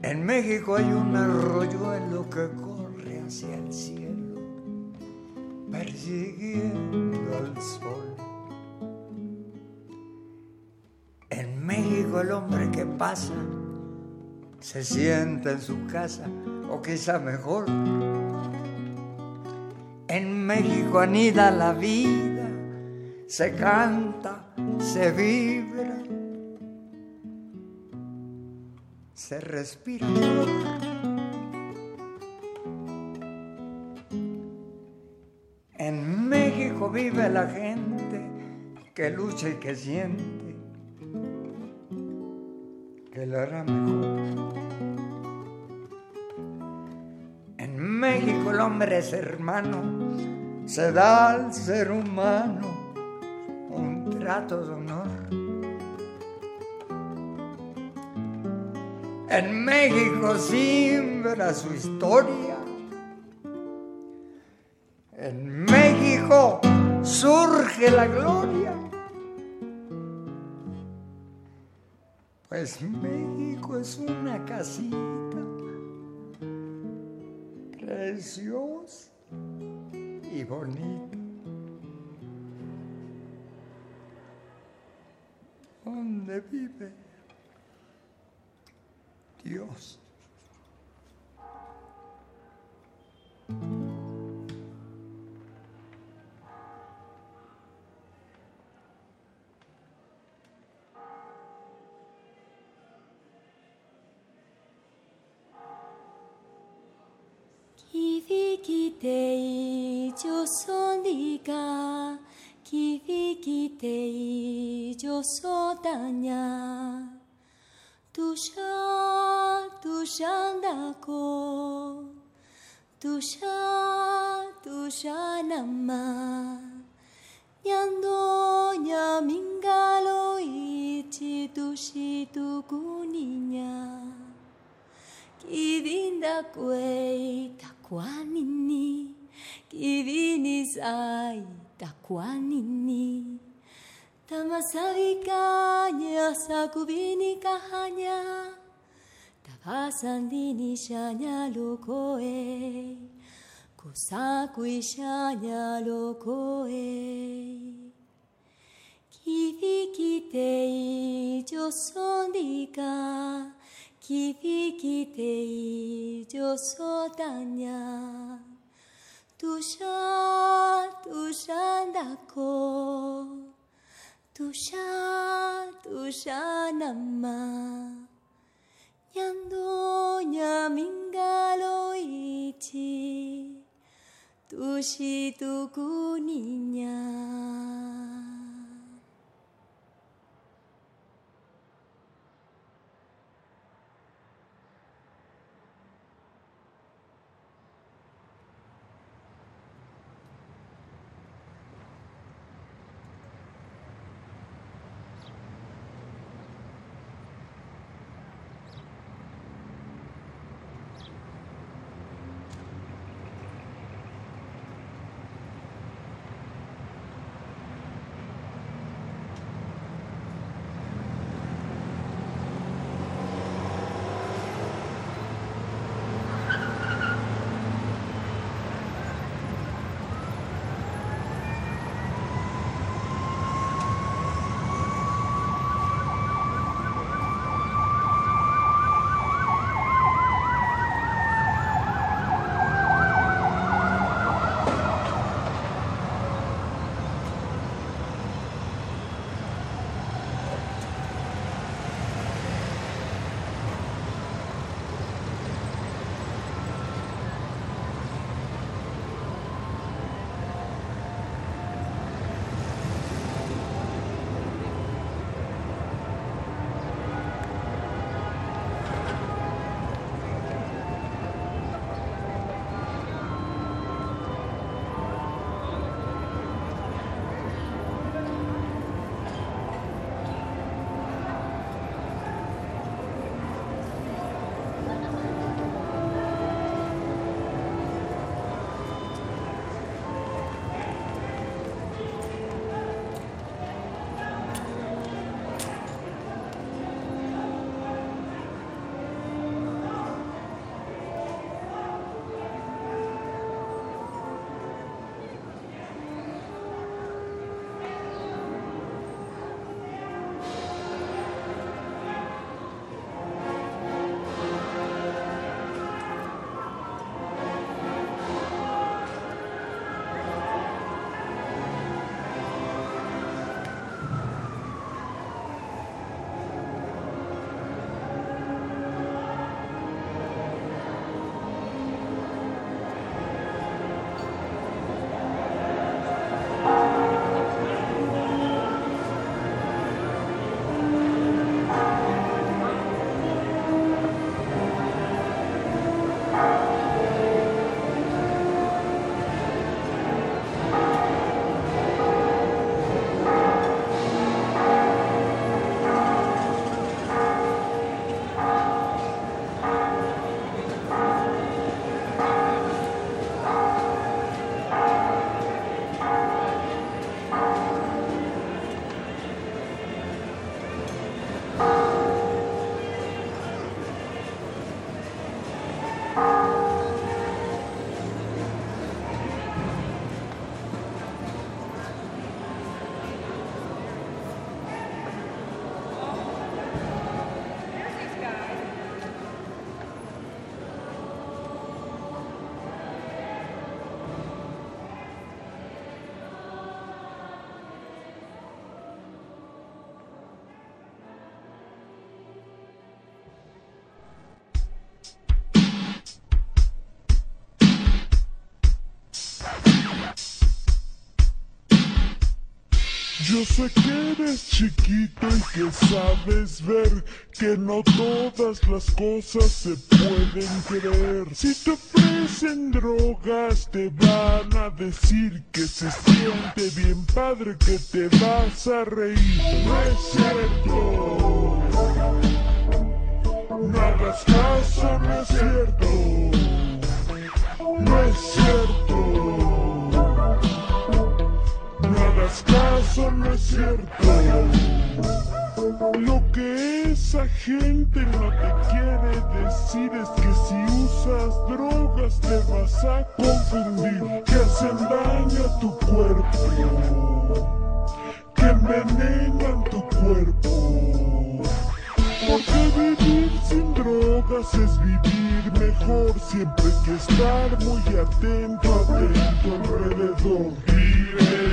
Speaker 42: En México hay un arroyuelo que corre hacia el cielo persiguiendo al sol. En México el hombre que pasa se sienta en su casa o quizá mejor. En México anida la vida, se canta, se vibra, se respira. En México vive la gente que lucha y que siente que lo hará mejor. México el hombre es hermano, se da al ser humano un trato de honor. En México siembra su historia. En México surge la gloria. Pues México es una casita preciosa y bonita. Donde vive Dios.
Speaker 27: てい女そりが響きてい女そだにゃ土砂土砂だこ土砂土砂なまにゃんどにゃみんがろいちとしとくににゃきびんだこえいた Kwa nini kivini zai? takuanini kivinis ay takuanini tamasavikaña sakubini kahaña tabasandini shaña lokoe kosakui shaña lokoe. Kivikitei josondika 깊이 기대이 조소다냐? 두샷 두샷 낳고 두샷 두샷 남아. 양도 냐민가로 있지? 두시 두군이냐?
Speaker 41: Yo sé que eres chiquito y que sabes ver que no todas las cosas se pueden creer. Si te ofrecen drogas te van a decir que se siente bien padre que te vas a reír. No es cierto. No hagas caso, no es cierto. No es cierto. Hagas caso, no es cierto. Lo que esa gente no te quiere decir es que si usas drogas te vas a confundir, que hacen daño a tu cuerpo, que envenenan tu cuerpo. Porque vivir sin drogas es vivir mejor, siempre que estar muy atento, atento alrededor. Vive